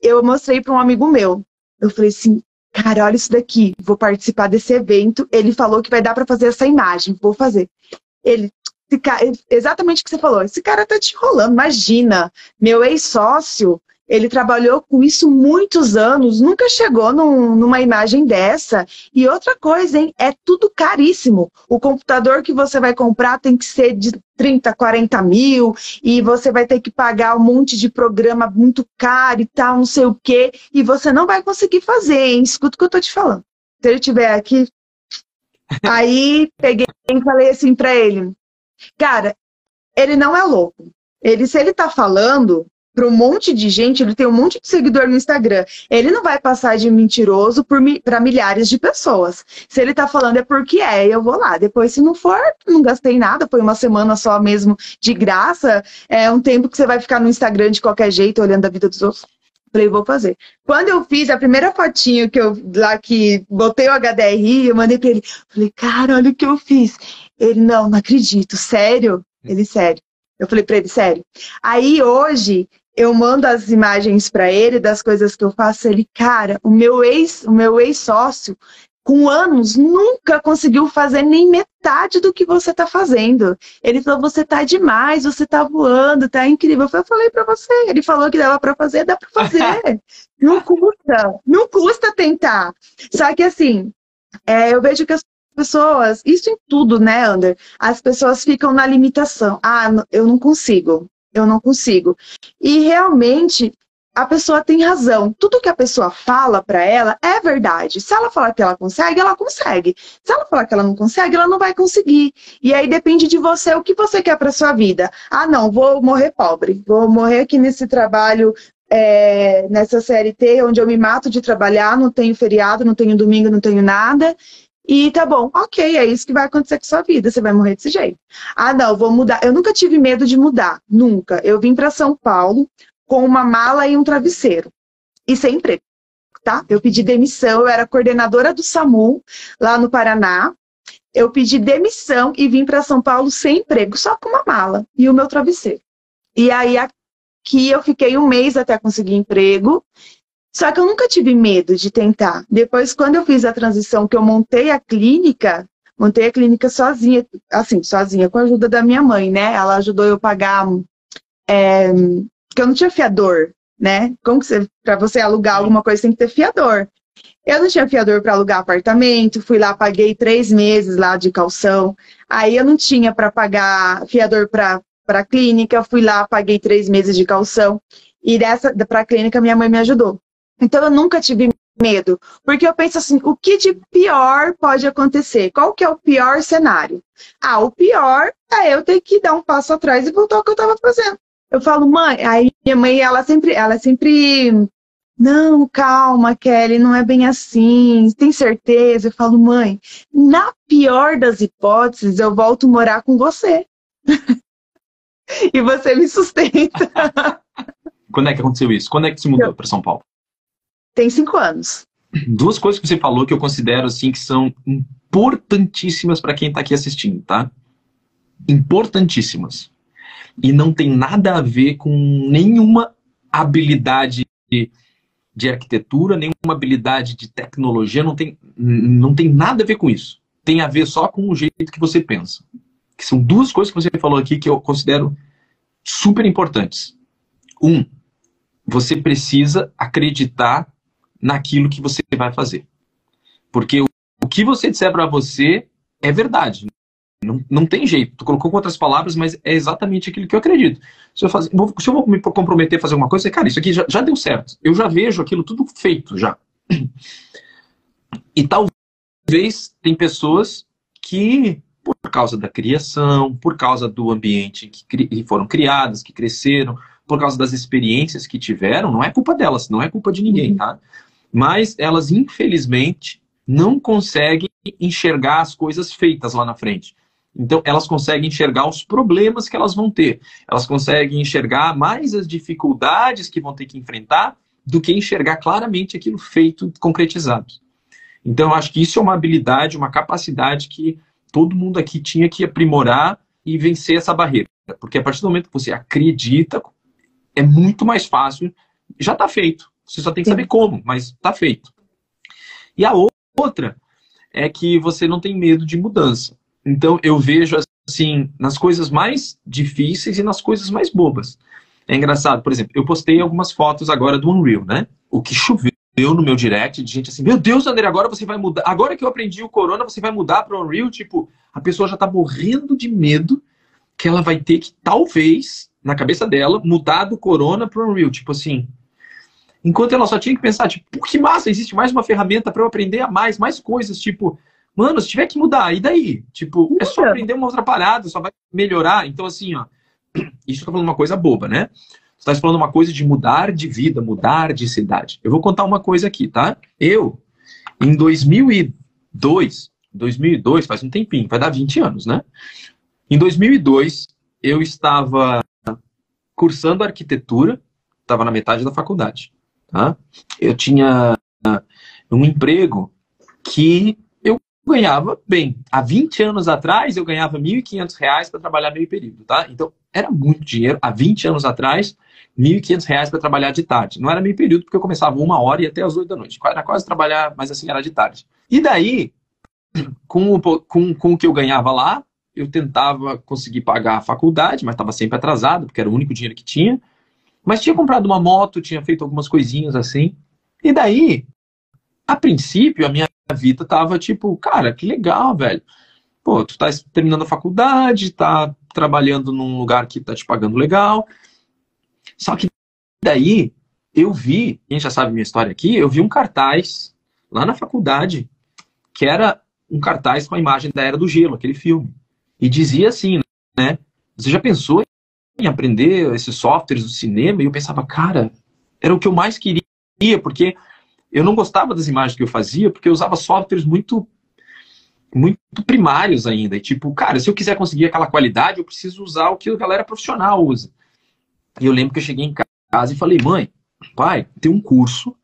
eu mostrei para um amigo meu. Eu falei assim, cara, olha isso daqui, vou participar desse evento. Ele falou que vai dar para fazer essa imagem, vou fazer. Ele, exatamente o que você falou, esse cara tá te enrolando, imagina. Meu ex-sócio, ele trabalhou com isso muitos anos, nunca chegou num, numa imagem dessa. E outra coisa, hein? É tudo caríssimo. O computador que você vai comprar tem que ser de 30, 40 mil, e você vai ter que pagar um monte de programa muito caro e tal, não sei o quê, e você não vai conseguir fazer, hein? Escuta o que eu tô te falando. Se ele estiver aqui. Aí peguei e falei assim para ele, cara, ele não é louco. Ele, se ele tá falando, para um monte de gente, ele tem um monte de seguidor no Instagram. Ele não vai passar de mentiroso para milhares de pessoas. Se ele está falando é porque é, eu vou lá. Depois, se não for, não gastei nada, foi uma semana só mesmo de graça. É um tempo que você vai ficar no Instagram de qualquer jeito, olhando a vida dos outros. Falei, vou fazer. Quando eu fiz a primeira fotinho que eu lá que botei o HDRI, eu mandei para ele. Falei, cara, olha o que eu fiz. Ele, não, não acredito. Sério? Ele, sério. Eu falei para ele, sério. Aí hoje eu mando as imagens para ele das coisas que eu faço, ele, cara, o meu ex, o meu ex-sócio, com anos, nunca conseguiu fazer nem metade do que você está fazendo. Ele falou: você está demais, você está voando, tá incrível. Eu falei para você. Ele falou que dava para fazer, dá para fazer. não custa, não custa tentar. Só que assim, é, eu vejo que as pessoas, isso em tudo, né, Ander? As pessoas ficam na limitação. Ah, eu não consigo eu não consigo. E realmente a pessoa tem razão. Tudo que a pessoa fala para ela é verdade. Se ela falar que ela consegue, ela consegue. Se ela falar que ela não consegue, ela não vai conseguir. E aí depende de você o que você quer para sua vida. Ah, não, vou morrer pobre. Vou morrer aqui nesse trabalho é, nessa CLT, onde eu me mato de trabalhar, não tenho feriado, não tenho domingo, não tenho nada. E tá bom, ok, é isso que vai acontecer com sua vida, você vai morrer desse jeito. Ah, não, vou mudar. Eu nunca tive medo de mudar, nunca. Eu vim para São Paulo com uma mala e um travesseiro. E sem emprego, tá? Eu pedi demissão, eu era coordenadora do SAMU lá no Paraná. Eu pedi demissão e vim para São Paulo sem emprego, só com uma mala e o meu travesseiro. E aí aqui eu fiquei um mês até conseguir emprego. Só que eu nunca tive medo de tentar. Depois, quando eu fiz a transição, que eu montei a clínica, montei a clínica sozinha, assim, sozinha, com a ajuda da minha mãe, né? Ela ajudou eu pagar, é, porque eu não tinha fiador, né? Como que você, para você alugar alguma coisa, tem que ter fiador. Eu não tinha fiador para alugar apartamento, fui lá, paguei três meses lá de calção. Aí eu não tinha para pagar fiador para clínica, fui lá, paguei três meses de calção. E dessa para a clínica minha mãe me ajudou. Então eu nunca tive medo, porque eu penso assim, o que de pior pode acontecer? Qual que é o pior cenário? Ah, o pior é eu ter que dar um passo atrás e voltar ao que eu estava fazendo. Eu falo, mãe, aí minha mãe, ela sempre, ela sempre, não, calma, Kelly, não é bem assim, tem certeza? Eu falo, mãe, na pior das hipóteses, eu volto morar com você. e você me sustenta. Quando é que aconteceu isso? Quando é que você mudou para São Paulo? Tem cinco anos. Duas coisas que você falou que eu considero assim que são importantíssimas para quem está aqui assistindo, tá? Importantíssimas. E não tem nada a ver com nenhuma habilidade de, arquitetura, nenhuma habilidade de tecnologia, não tem, não tem nada a ver com isso. Tem a ver só com o jeito que você pensa. Que são duas coisas que você falou aqui que eu considero super importantes. Um, você precisa acreditar naquilo que você vai fazer. Porque o, o que você disser para você é verdade. Não, não tem jeito. Tu colocou com outras palavras, mas é exatamente aquilo que eu acredito. Se eu, fazer, se eu vou me comprometer a fazer uma coisa, cara, isso aqui já, já deu certo. Eu já vejo aquilo tudo feito já. E talvez tem pessoas que, por causa da criação, por causa do ambiente que, que foram criadas, que cresceram, por causa das experiências que tiveram, não é culpa delas, não é culpa de ninguém, uhum. tá? Mas elas, infelizmente, não conseguem enxergar as coisas feitas lá na frente. Então, elas conseguem enxergar os problemas que elas vão ter. Elas conseguem enxergar mais as dificuldades que vão ter que enfrentar do que enxergar claramente aquilo feito, concretizado. Então, eu acho que isso é uma habilidade, uma capacidade que todo mundo aqui tinha que aprimorar e vencer essa barreira. Porque a partir do momento que você acredita, é muito mais fácil. Já está feito. Você só tem que saber como, mas está feito. E a outra é que você não tem medo de mudança. Então eu vejo assim nas coisas mais difíceis e nas coisas mais bobas. É engraçado, por exemplo, eu postei algumas fotos agora do Unreal, né? O que choveu no meu direct de gente assim, meu Deus, André, agora você vai mudar. Agora que eu aprendi o Corona, você vai mudar para o Unreal? Tipo, a pessoa já tá morrendo de medo que ela vai ter que, talvez, na cabeça dela, mudar do Corona para o Unreal. Tipo assim, Enquanto ela só tinha que pensar, tipo, que massa, existe mais uma ferramenta para eu aprender a mais, mais coisas, tipo, mano, se tiver que mudar, e daí? Tipo, é só aprender uma outra parada, só vai melhorar. Então, assim, ó, isso eu tô falando uma coisa boba, né? Você tá falando uma coisa de mudar de vida, mudar de cidade. Eu vou contar uma coisa aqui, tá? Eu, em 2002, 2002, faz um tempinho, vai dar 20 anos, né? Em 2002, eu estava cursando arquitetura, estava na metade da faculdade. Tá? Eu tinha um emprego que eu ganhava bem. Há 20 anos atrás, eu ganhava R$ 1.500 para trabalhar meio período. Tá? Então, era muito dinheiro. Há 20 anos atrás, R$ 1.500 para trabalhar de tarde. Não era meio período, porque eu começava uma hora e até as 8 da noite. Era quase trabalhar, mas assim, era de tarde. E daí, com o, com, com o que eu ganhava lá, eu tentava conseguir pagar a faculdade, mas estava sempre atrasado, porque era o único dinheiro que tinha. Mas tinha comprado uma moto, tinha feito algumas coisinhas assim. E daí, a princípio, a minha vida tava tipo, cara, que legal, velho. Pô, tu tá terminando a faculdade, tá trabalhando num lugar que tá te pagando legal. Só que daí eu vi, quem já sabe minha história aqui, eu vi um cartaz lá na faculdade, que era um cartaz com a imagem da Era do Gelo, aquele filme. E dizia assim, né? Você já pensou em aprender esses softwares do cinema e eu pensava, cara, era o que eu mais queria, porque eu não gostava das imagens que eu fazia, porque eu usava softwares muito muito primários ainda. E tipo, cara, se eu quiser conseguir aquela qualidade, eu preciso usar o que a galera profissional usa. E eu lembro que eu cheguei em casa e falei, mãe, pai, tem um curso,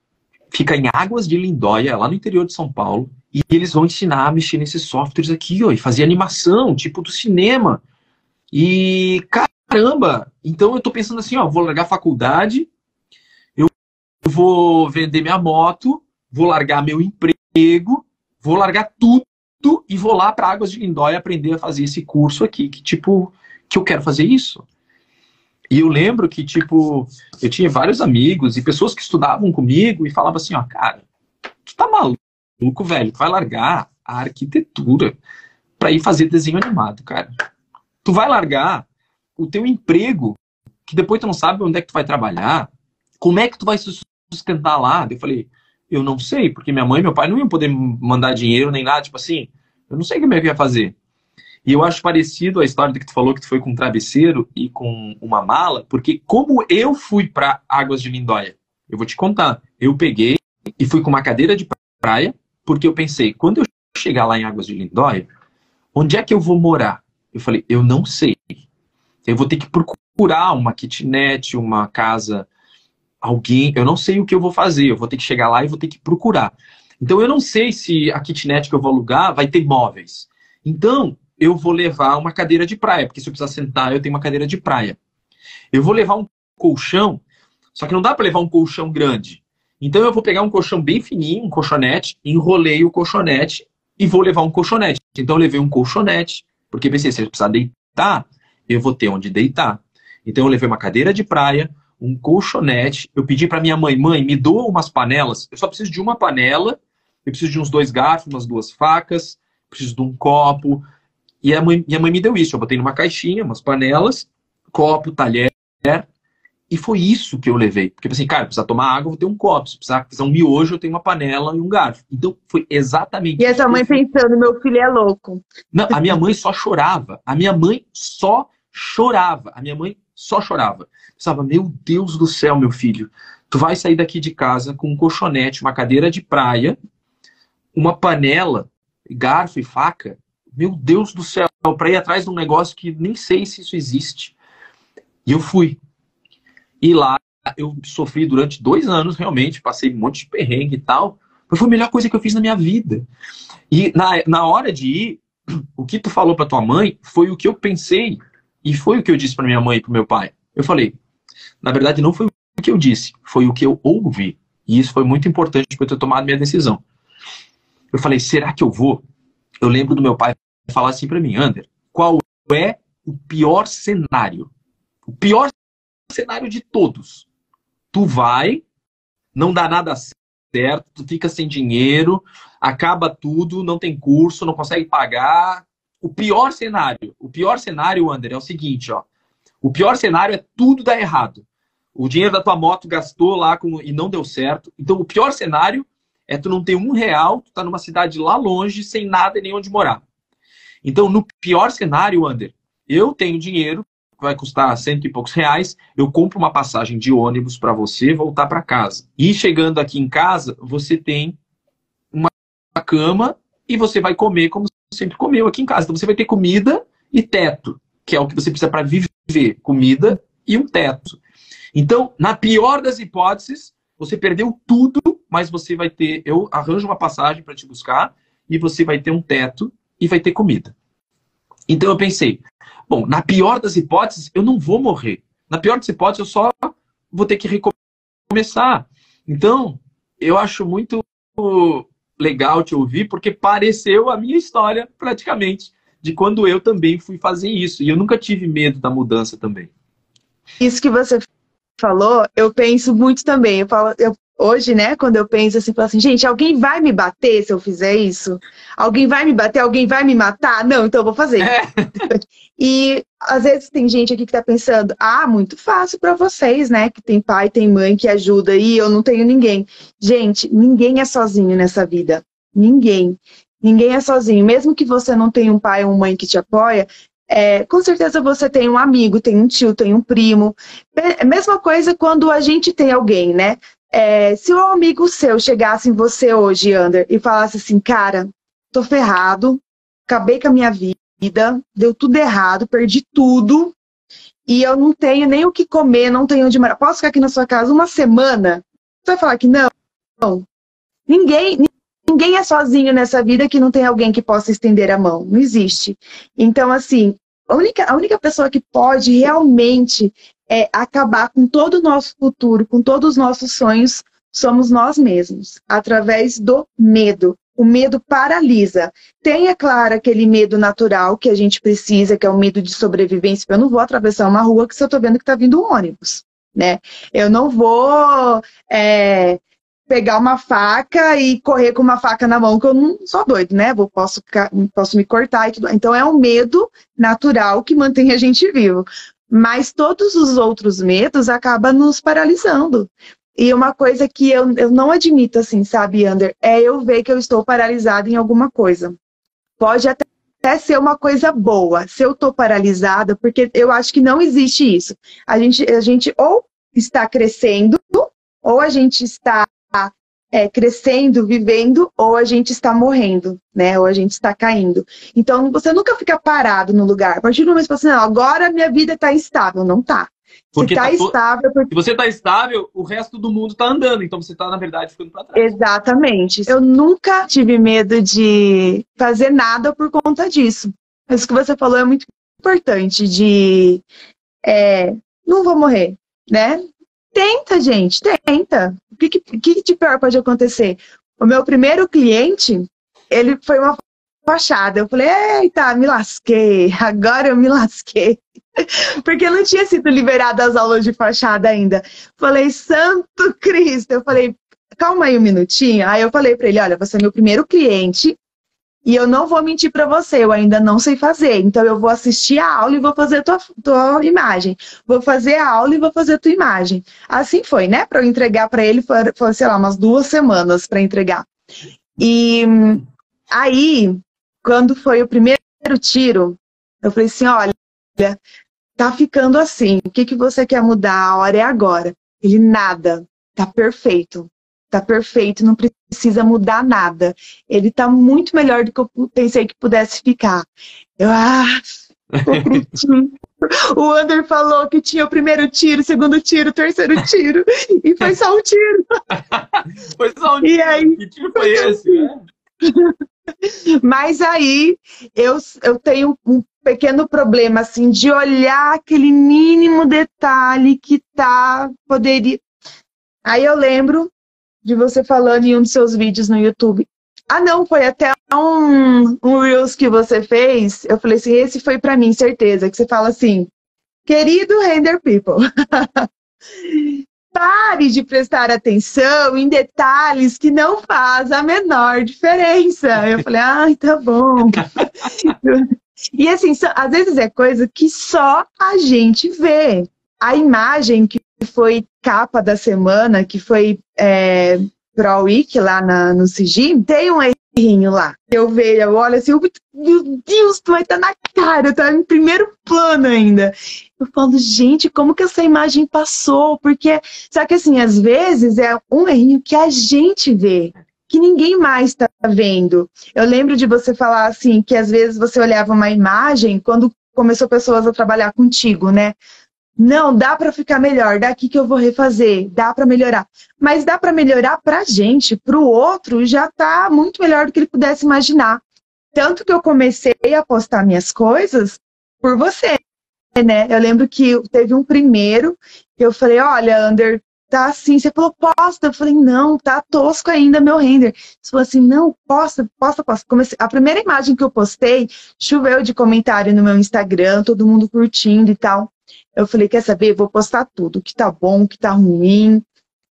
fica em Águas de Lindóia, lá no interior de São Paulo, e eles vão ensinar a mexer nesses softwares aqui, ó, e fazer animação, tipo do cinema. E, cara, caramba, então eu tô pensando assim, ó, vou largar a faculdade, eu vou vender minha moto, vou largar meu emprego, vou largar tudo e vou lá para Águas de Lindóia aprender a fazer esse curso aqui, que tipo, que eu quero fazer isso. E eu lembro que, tipo, eu tinha vários amigos e pessoas que estudavam comigo e falavam assim, ó, cara, tu tá maluco, velho, tu vai largar a arquitetura para ir fazer desenho animado, cara. Tu vai largar o teu emprego, que depois tu não sabe onde é que tu vai trabalhar, como é que tu vai se sustentar lá? Eu falei, eu não sei, porque minha mãe e meu pai não iam poder mandar dinheiro nem nada, tipo assim, eu não sei como é que ia fazer. E eu acho parecido a história que tu falou que tu foi com um travesseiro e com uma mala, porque como eu fui para Águas de Lindóia, eu vou te contar, eu peguei e fui com uma cadeira de praia, porque eu pensei, quando eu chegar lá em Águas de Lindóia, onde é que eu vou morar? Eu falei, eu não sei. Eu vou ter que procurar uma kitnet, uma casa alguém, eu não sei o que eu vou fazer, eu vou ter que chegar lá e vou ter que procurar. Então eu não sei se a kitnet que eu vou alugar vai ter móveis. Então eu vou levar uma cadeira de praia, porque se eu precisar sentar, eu tenho uma cadeira de praia. Eu vou levar um colchão, só que não dá para levar um colchão grande. Então eu vou pegar um colchão bem fininho, um colchonete, enrolei o colchonete e vou levar um colchonete. Então eu levei um colchonete, porque pensei, se eu precisar deitar, eu vou ter onde deitar. Então eu levei uma cadeira de praia, um colchonete. Eu pedi para minha mãe, mãe, me doa umas panelas. Eu só preciso de uma panela. Eu preciso de uns dois garfos, umas duas facas. Preciso de um copo. E a mãe, minha mãe me deu isso. Eu botei numa caixinha, umas panelas, copo, talher. E foi isso que eu levei. Porque assim, cara, precisa tomar água, eu vou ter um copo. Se precisar fazer um miojo, eu tenho uma panela e um garfo. Então, foi exatamente E essa mãe pensando, meu filho é louco. Não, a minha mãe só chorava. A minha mãe só chorava. A minha mãe só chorava. Pensava, meu Deus do céu, meu filho, tu vai sair daqui de casa com um colchonete, uma cadeira de praia, uma panela, garfo e faca. Meu Deus do céu, para ir atrás de um negócio que nem sei se isso existe. E eu fui. E lá eu sofri durante dois anos, realmente, passei um monte de perrengue e tal. Mas foi a melhor coisa que eu fiz na minha vida. E na, na hora de ir, o que tu falou para tua mãe foi o que eu pensei e foi o que eu disse para minha mãe e para meu pai. Eu falei, na verdade, não foi o que eu disse, foi o que eu ouvi. E isso foi muito importante para eu ter tomado minha decisão. Eu falei, será que eu vou? Eu lembro do meu pai falar assim para mim, Ander, qual é o pior cenário? O pior cenário de todos. Tu vai, não dá nada certo, tu fica sem dinheiro, acaba tudo, não tem curso, não consegue pagar. O pior cenário, o pior cenário, Ander, é o seguinte, ó. O pior cenário é tudo dar errado. O dinheiro da tua moto gastou lá com, e não deu certo. Então, o pior cenário é tu não ter um real, tu tá numa cidade lá longe, sem nada e nem onde morar. Então, no pior cenário, Ander, eu tenho dinheiro, vai custar cento e poucos reais, eu compro uma passagem de ônibus para você voltar para casa. E chegando aqui em casa, você tem uma cama e você vai comer como sempre comeu aqui em casa. Então, você vai ter comida e teto, que é o que você precisa para viver comida e um teto. Então, na pior das hipóteses, você perdeu tudo, mas você vai ter. Eu arranjo uma passagem para te buscar e você vai ter um teto e vai ter comida. Então eu pensei, bom, na pior das hipóteses, eu não vou morrer. Na pior das hipóteses, eu só vou ter que recomeçar. Então, eu acho muito legal te ouvir, porque pareceu a minha história praticamente de quando eu também fui fazer isso. E eu nunca tive medo da mudança também. Isso que você falou, eu penso muito também. Eu falo, eu, hoje, né, quando eu penso assim, falo assim, gente, alguém vai me bater se eu fizer isso? Alguém vai me bater? Alguém vai me matar? Não, então eu vou fazer. É. E às vezes tem gente aqui que tá pensando, ah, muito fácil para vocês, né, que tem pai, tem mãe que ajuda e eu não tenho ninguém. Gente, ninguém é sozinho nessa vida. Ninguém. Ninguém é sozinho. Mesmo que você não tenha um pai ou uma mãe que te apoia, é, com certeza você tem um amigo, tem um tio, tem um primo. É, mesma coisa quando a gente tem alguém, né? É, se um amigo seu chegasse em você hoje, Ander, e falasse assim, cara, tô ferrado, acabei com a minha vida, deu tudo errado, perdi tudo, e eu não tenho nem o que comer, não tenho onde morar. Posso ficar aqui na sua casa uma semana? Você vai falar que não? Não. Ninguém, Ninguém é sozinho nessa vida que não tem alguém que possa estender a mão. Não existe. Então, assim, a única, a única pessoa que pode realmente é, acabar com todo o nosso futuro, com todos os nossos sonhos, somos nós mesmos, através do medo. O medo paralisa. Tem, é claro, aquele medo natural que a gente precisa, que é o medo de sobrevivência. Eu não vou atravessar uma rua que se eu estou vendo que está vindo um ônibus. Né? Eu não vou é, pegar uma faca e correr com uma faca na mão, que eu não sou doido, né? Vou, posso, posso me cortar e tudo. Então é um medo natural que mantém a gente vivo. Mas todos os outros medos acabam nos paralisando. E uma coisa que eu, eu não admito, assim, sabe, Ander, é eu ver que eu estou paralisada em alguma coisa. Pode até até ser uma coisa boa, se eu estou paralisada, porque eu acho que não existe isso. A gente, a gente ou está crescendo, ou a gente está é, crescendo, vivendo, ou a gente está morrendo, né? Ou a gente está caindo. Então, você nunca fica parado no lugar. A partir do momento que você, não, agora minha vida está instável. Não está. Porque tá, tá estável, porque Se você está estável, o resto do mundo está andando. Então você está, na verdade, ficando para trás. Exatamente. Eu nunca tive medo de fazer nada por conta disso. Isso que você falou é muito importante, de é, não vou morrer, né? Tenta, gente, tenta. O que, que, que de pior pode acontecer? O meu primeiro cliente, ele foi uma fachada. Eu falei, eita, me lasquei, agora eu me lasquei. Porque eu não tinha sido liberada as aulas de fachada ainda. Falei, Santo Cristo. Eu falei, calma aí um minutinho. Aí eu falei para ele, olha, você é meu primeiro cliente e eu não vou mentir para você, eu ainda não sei fazer. Então eu vou assistir a aula e vou fazer tua, tua imagem. Vou fazer a aula e vou fazer tua imagem. Assim foi, né? Para eu entregar para ele, foi, foi, sei lá, umas duas semanas para entregar. E aí, quando foi o primeiro tiro, eu falei assim, olha, tá ficando assim, o que, que você quer mudar? A hora é agora. Ele, nada, tá perfeito. Tá perfeito, não precisa mudar nada. Ele tá muito melhor do que eu pensei que pudesse ficar. Eu, ah, o Ander falou que tinha o primeiro tiro, segundo tiro, terceiro tiro, e foi só um tiro. foi só um tiro. E aí? Que tiro foi esse, né? Mas aí eu, eu tenho um pequeno problema assim de olhar aquele mínimo detalhe que tá poderia. Aí eu lembro de você falando em um dos seus vídeos no YouTube. Ah, não, foi até um, um Reels que você fez. Eu falei assim, esse foi para mim, certeza. Que você fala assim, querido Render People, pare de prestar atenção em detalhes que não faz a menor diferença. Eu falei, ai, tá bom. e assim, às vezes é coisa que só a gente vê. A imagem que foi capa da semana, que foi é, Pro Week lá na, no Sigim, tem um errinho lá. Eu vejo, eu olho assim, meu Deus, vai estar tá na cara, tá em primeiro plano ainda. Eu falo, gente, como que essa imagem passou? Porque, só que assim, às vezes é um errinho que a gente vê, que ninguém mais está vendo. Eu lembro de você falar assim, que às vezes você olhava uma imagem quando começou pessoas a trabalhar contigo, né? Não, dá para ficar melhor, daqui que eu vou refazer, dá para melhorar. Mas dá para melhorar para a gente, para o outro já está muito melhor do que ele pudesse imaginar. Tanto que eu comecei a postar minhas coisas por você, né? Eu lembro que teve um primeiro eu falei, olha, Ander, tá assim. Você falou, posta. Eu falei, não, tá tosco ainda meu render. Você falou assim, não, posta, posta, posta. Comecei... A primeira imagem que eu postei, choveu de comentário no meu Instagram, todo mundo curtindo e tal. Eu falei, quer saber? Vou postar tudo, o que tá bom, o que tá ruim,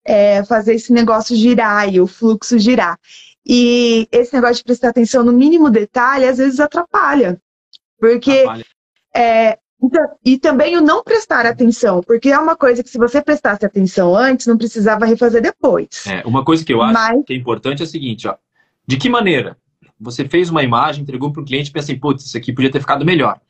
é, fazer esse negócio girar e o fluxo girar. E esse negócio de prestar atenção no mínimo detalhe, às vezes atrapalha. Porque. Atrapalha. É, e também o não prestar atenção, porque é uma coisa que se você prestasse atenção antes, não precisava refazer depois. É, uma coisa que eu acho Mas... que é importante é o seguinte, ó. De que maneira? Você fez uma imagem, entregou para o cliente e pensa assim, putz, isso aqui podia ter ficado melhor.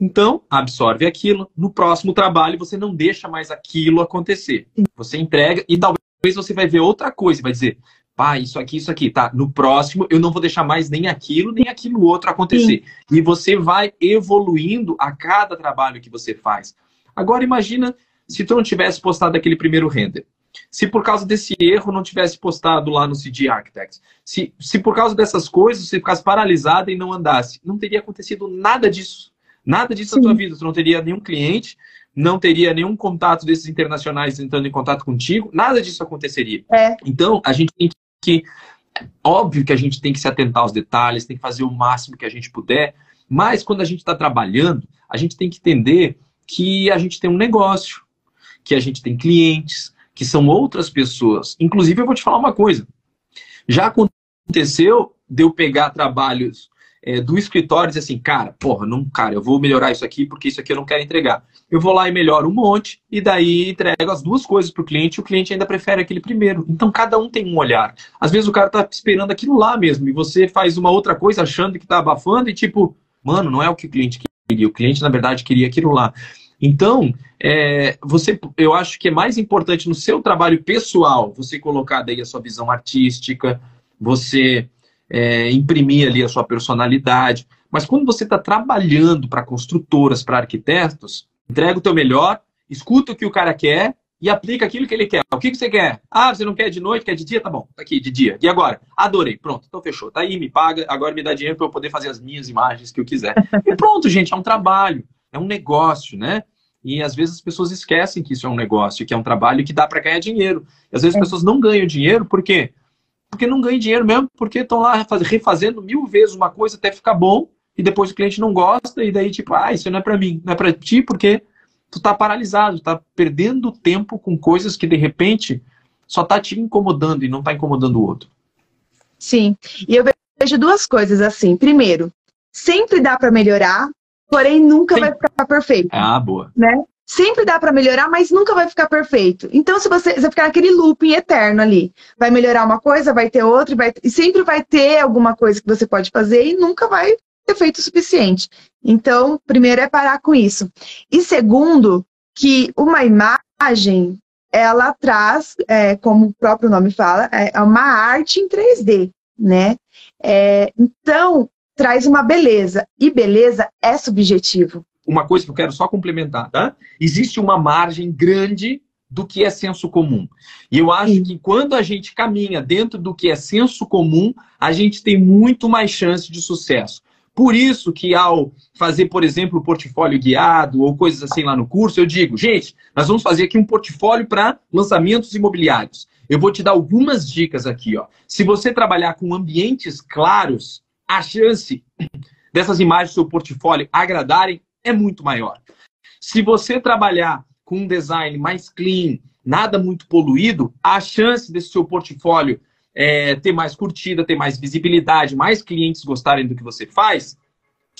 Então, absorve aquilo. No próximo trabalho, você não deixa mais aquilo acontecer. Você entrega e talvez você vai ver outra coisa, vai dizer, pá, isso aqui, isso aqui, tá? No próximo, eu não vou deixar mais nem aquilo, nem aquilo outro acontecer. Sim. E você vai evoluindo a cada trabalho que você faz. Agora, imagina se tu não tivesse postado aquele primeiro render. Se por causa desse erro não tivesse postado lá no CD Architects, se, se por causa dessas coisas você ficasse paralisada e não andasse, não teria acontecido nada disso. Nada disso Sim. na tua vida. Tu não teria nenhum cliente, não teria nenhum contato desses internacionais entrando em contato contigo, nada disso aconteceria. É. Então, a gente tem que. Óbvio que a gente tem que se atentar aos detalhes, tem que fazer o máximo que a gente puder, mas quando a gente está trabalhando, a gente tem que entender que a gente tem um negócio, que a gente tem clientes, que são outras pessoas. Inclusive, eu vou te falar uma coisa. Já aconteceu de eu pegar trabalhos é, do escritório e assim, cara, porra, não, cara, eu vou melhorar isso aqui porque isso aqui eu não quero entregar. Eu vou lá e melhoro um monte e daí entrego as duas coisas para o cliente e o cliente ainda prefere aquele primeiro. Então cada um tem um olhar. Às vezes o cara tá esperando aquilo lá mesmo e você faz uma outra coisa achando que tá abafando e tipo, mano, não é o que o cliente queria. O cliente, na verdade, queria aquilo lá. Então, é, você, eu acho que é mais importante no seu trabalho pessoal você colocar daí a sua visão artística, você é, imprimir ali a sua personalidade. Mas quando você está trabalhando para construtoras, para arquitetos, entrega o teu melhor escuta o que o cara quer e aplica aquilo que ele quer. O que, que você quer? Ah, você não quer de noite, quer de dia? Tá bom, tá aqui, de dia. E agora? Adorei, pronto, então fechou. Tá aí, me paga, agora me dá dinheiro para eu poder fazer as minhas imagens que eu quiser. E pronto, gente, é um trabalho, é um negócio, né? E às vezes as pessoas esquecem que isso é um negócio, que é um trabalho que dá para ganhar dinheiro. E às vezes as é. pessoas não ganham dinheiro, por quê? Porque não ganham dinheiro mesmo, porque estão lá refazendo mil vezes uma coisa até ficar bom, e depois o cliente não gosta, e daí tipo, ah, isso não é para mim, não é para ti, porque tu tá paralisado, tá perdendo tempo com coisas que de repente só tá te incomodando e não tá incomodando o outro. Sim. E eu vejo duas coisas assim. Primeiro, sempre dá para melhorar, porém nunca Sim. vai ficar perfeito. Ah, boa. Né? Sempre dá para melhorar, mas nunca vai ficar perfeito. Então, se você, você ficar naquele looping eterno ali, vai melhorar uma coisa, vai ter outra, vai, e sempre vai ter alguma coisa que você pode fazer e nunca vai ter feito o suficiente. Então, primeiro é parar com isso. E segundo, que uma imagem, ela traz, é, como o próprio nome fala, é uma arte em 3D, né? É, então, traz uma beleza. E beleza é subjetivo. Uma coisa que eu quero só complementar, tá? Existe uma margem grande do que é senso comum. E eu acho Sim. que quando a gente caminha dentro do que é senso comum, a gente tem muito mais chance de sucesso. Por isso que ao fazer, por exemplo, o portfólio guiado ou coisas assim lá no curso, eu digo, gente, nós vamos fazer aqui um portfólio para lançamentos imobiliários. Eu vou te dar algumas dicas aqui, ó. Se você trabalhar com ambientes claros, a chance dessas imagens do seu portfólio agradarem é muito maior. Se você trabalhar com um design mais clean, nada muito poluído, a chance desse seu portfólio é, ter mais curtida, ter mais visibilidade, mais clientes gostarem do que você faz,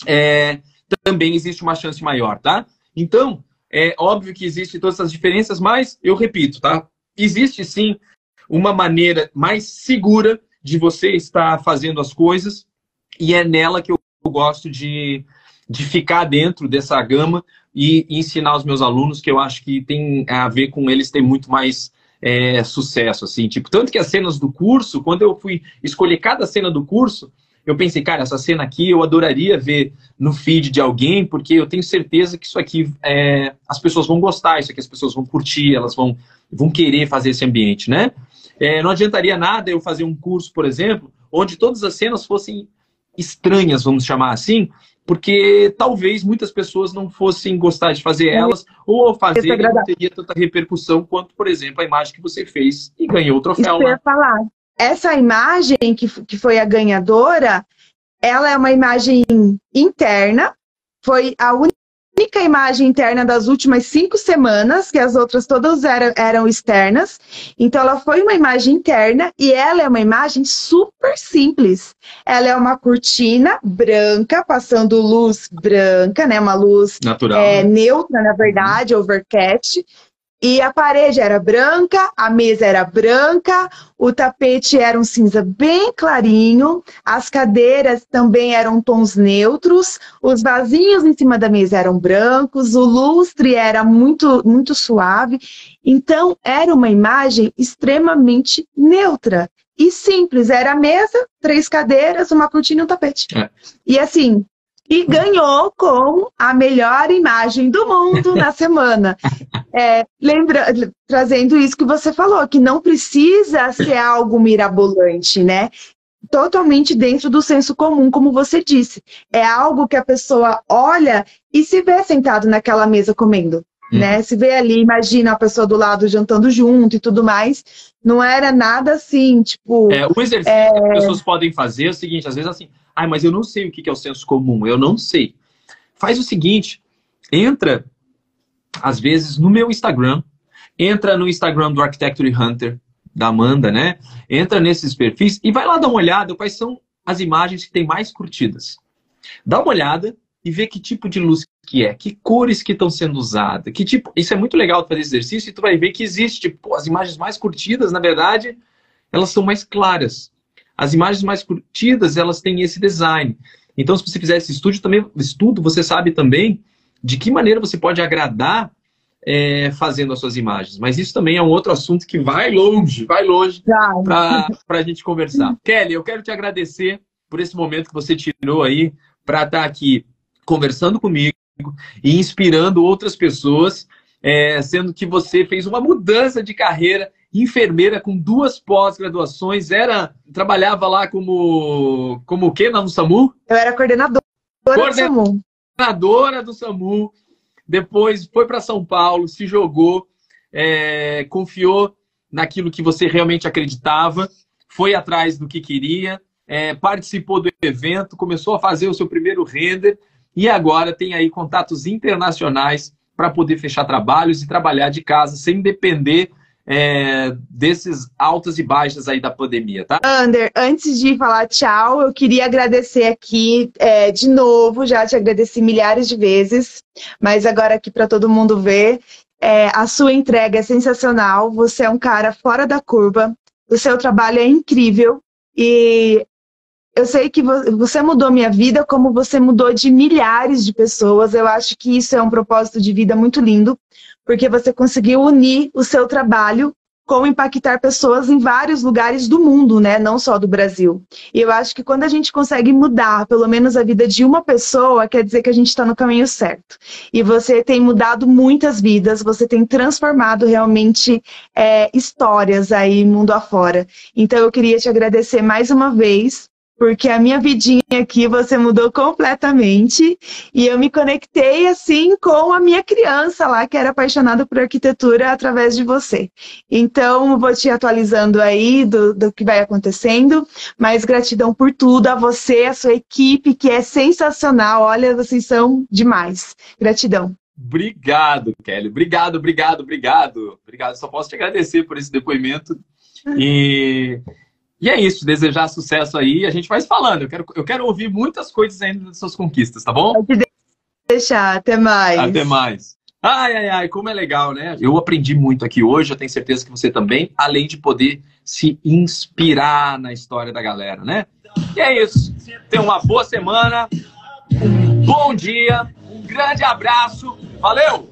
é, também existe uma chance maior, tá? Então, é óbvio que existem todas essas diferenças, mas eu repito, tá? Existe sim uma maneira mais segura de você estar fazendo as coisas e é nela que eu gosto de, de ficar dentro dessa gama e ensinar os meus alunos que eu acho que tem a ver com eles ter muito mais é, sucesso, assim, tipo, tanto que as cenas do curso, quando eu fui escolher cada cena do curso, eu pensei, cara, essa cena aqui eu adoraria ver no feed de alguém, porque eu tenho certeza que isso aqui é, as pessoas vão gostar, isso aqui as pessoas vão curtir, elas vão, vão querer fazer esse ambiente, né? É, não adiantaria nada eu fazer um curso, por exemplo, onde todas as cenas fossem estranhas, vamos chamar assim, porque talvez muitas pessoas não fossem gostar de fazer elas, ou ao fazer não teria tanta repercussão quanto, por exemplo, a imagem que você fez e ganhou o troféu. Isso eu ia falar. Essa imagem que, que foi a ganhadora, ela é uma imagem interna, foi a única única imagem interna das últimas cinco semanas, que as outras todas eram, eram externas. Então, ela foi uma imagem interna e ela é uma imagem super simples. Ela é uma cortina branca, passando luz branca, né? Uma luz Natural, é, né? neutra, na verdade, uhum. overcast. E a parede era branca, a mesa era branca, o tapete era um cinza bem clarinho, as cadeiras também eram tons neutros, os vasinhos em cima da mesa eram brancos, o lustre era muito, muito suave. Então, era uma imagem extremamente neutra e simples. Era a mesa, três cadeiras, uma cortina e um tapete. É. E assim, e ganhou com a melhor imagem do mundo na semana. É, lembra, trazendo isso que você falou, que não precisa ser algo mirabolante, né? Totalmente dentro do senso comum, como você disse. É algo que a pessoa olha e se vê sentado naquela mesa comendo. Hum. Né? Se vê ali, imagina a pessoa do lado jantando junto e tudo mais. Não era nada assim, tipo. É, o exercício é... que as pessoas podem fazer é o seguinte: às vezes assim, ah, mas eu não sei o que é o senso comum. Eu não sei. Faz o seguinte: entra, às vezes, no meu Instagram, entra no Instagram do Architecture Hunter, da Amanda, né? Entra nesses perfis e vai lá dar uma olhada quais são as imagens que tem mais curtidas. Dá uma olhada e vê que tipo de luz que é, que cores que estão sendo usadas, que tipo. Isso é muito legal fazer esse exercício e tu vai ver que existe, tipo, as imagens mais curtidas, na verdade, elas são mais claras. As imagens mais curtidas, elas têm esse design. Então, se você fizer esse estudo, também, estudo você sabe também de que maneira você pode agradar é, fazendo as suas imagens. Mas isso também é um outro assunto que vai longe, vai longe para a gente conversar. Kelly, eu quero te agradecer por esse momento que você tirou aí para estar tá aqui conversando comigo e inspirando outras pessoas é, sendo que você fez uma mudança de carreira, enfermeira com duas pós-graduações, era trabalhava lá como como o quê no SAMU? Eu era coordenadora, coordenadora do SAMU. Coordenadora do SAMU. Depois foi para São Paulo, se jogou, é, confiou naquilo que você realmente acreditava, foi atrás do que queria, é, participou do evento, começou a fazer o seu primeiro render e agora tem aí contatos internacionais para poder fechar trabalhos e trabalhar de casa sem depender é, desses altas e baixas aí da pandemia, tá? Ander, antes de falar tchau, eu queria agradecer aqui é, de novo, já te agradeci milhares de vezes, mas agora aqui para todo mundo ver, é, a sua entrega é sensacional, você é um cara fora da curva, o seu trabalho é incrível e eu sei que você mudou minha vida como você mudou de milhares de pessoas. Eu acho que isso é um propósito de vida muito lindo, porque você conseguiu unir o seu trabalho com impactar pessoas em vários lugares do mundo, né? Não só do Brasil. E eu acho que quando a gente consegue mudar, pelo menos a vida de uma pessoa, quer dizer que a gente está no caminho certo. E você tem mudado muitas vidas, você tem transformado realmente é, histórias aí mundo afora. Então eu queria te agradecer mais uma vez porque a minha vidinha aqui você mudou completamente e eu me conectei assim com a minha criança lá que era apaixonada por arquitetura através de você. Então vou te atualizando aí do, do que vai acontecendo, mas gratidão por tudo a você, a sua equipe que é sensacional. Olha, vocês são demais. Gratidão. Obrigado, Kelly. Obrigado, obrigado, obrigado. Obrigado. Só posso te agradecer por esse depoimento. E e é isso, desejar sucesso aí. A gente vai falando. Eu quero, eu quero ouvir muitas coisas ainda das suas conquistas, tá bom? Pode deixar. Até mais. Até mais. Ai, ai, ai, como é legal, né? Eu aprendi muito aqui hoje, eu tenho certeza que você também, além de poder se inspirar na história da galera, né? E é isso. Tenha uma boa semana, um bom dia, um grande abraço. Valeu!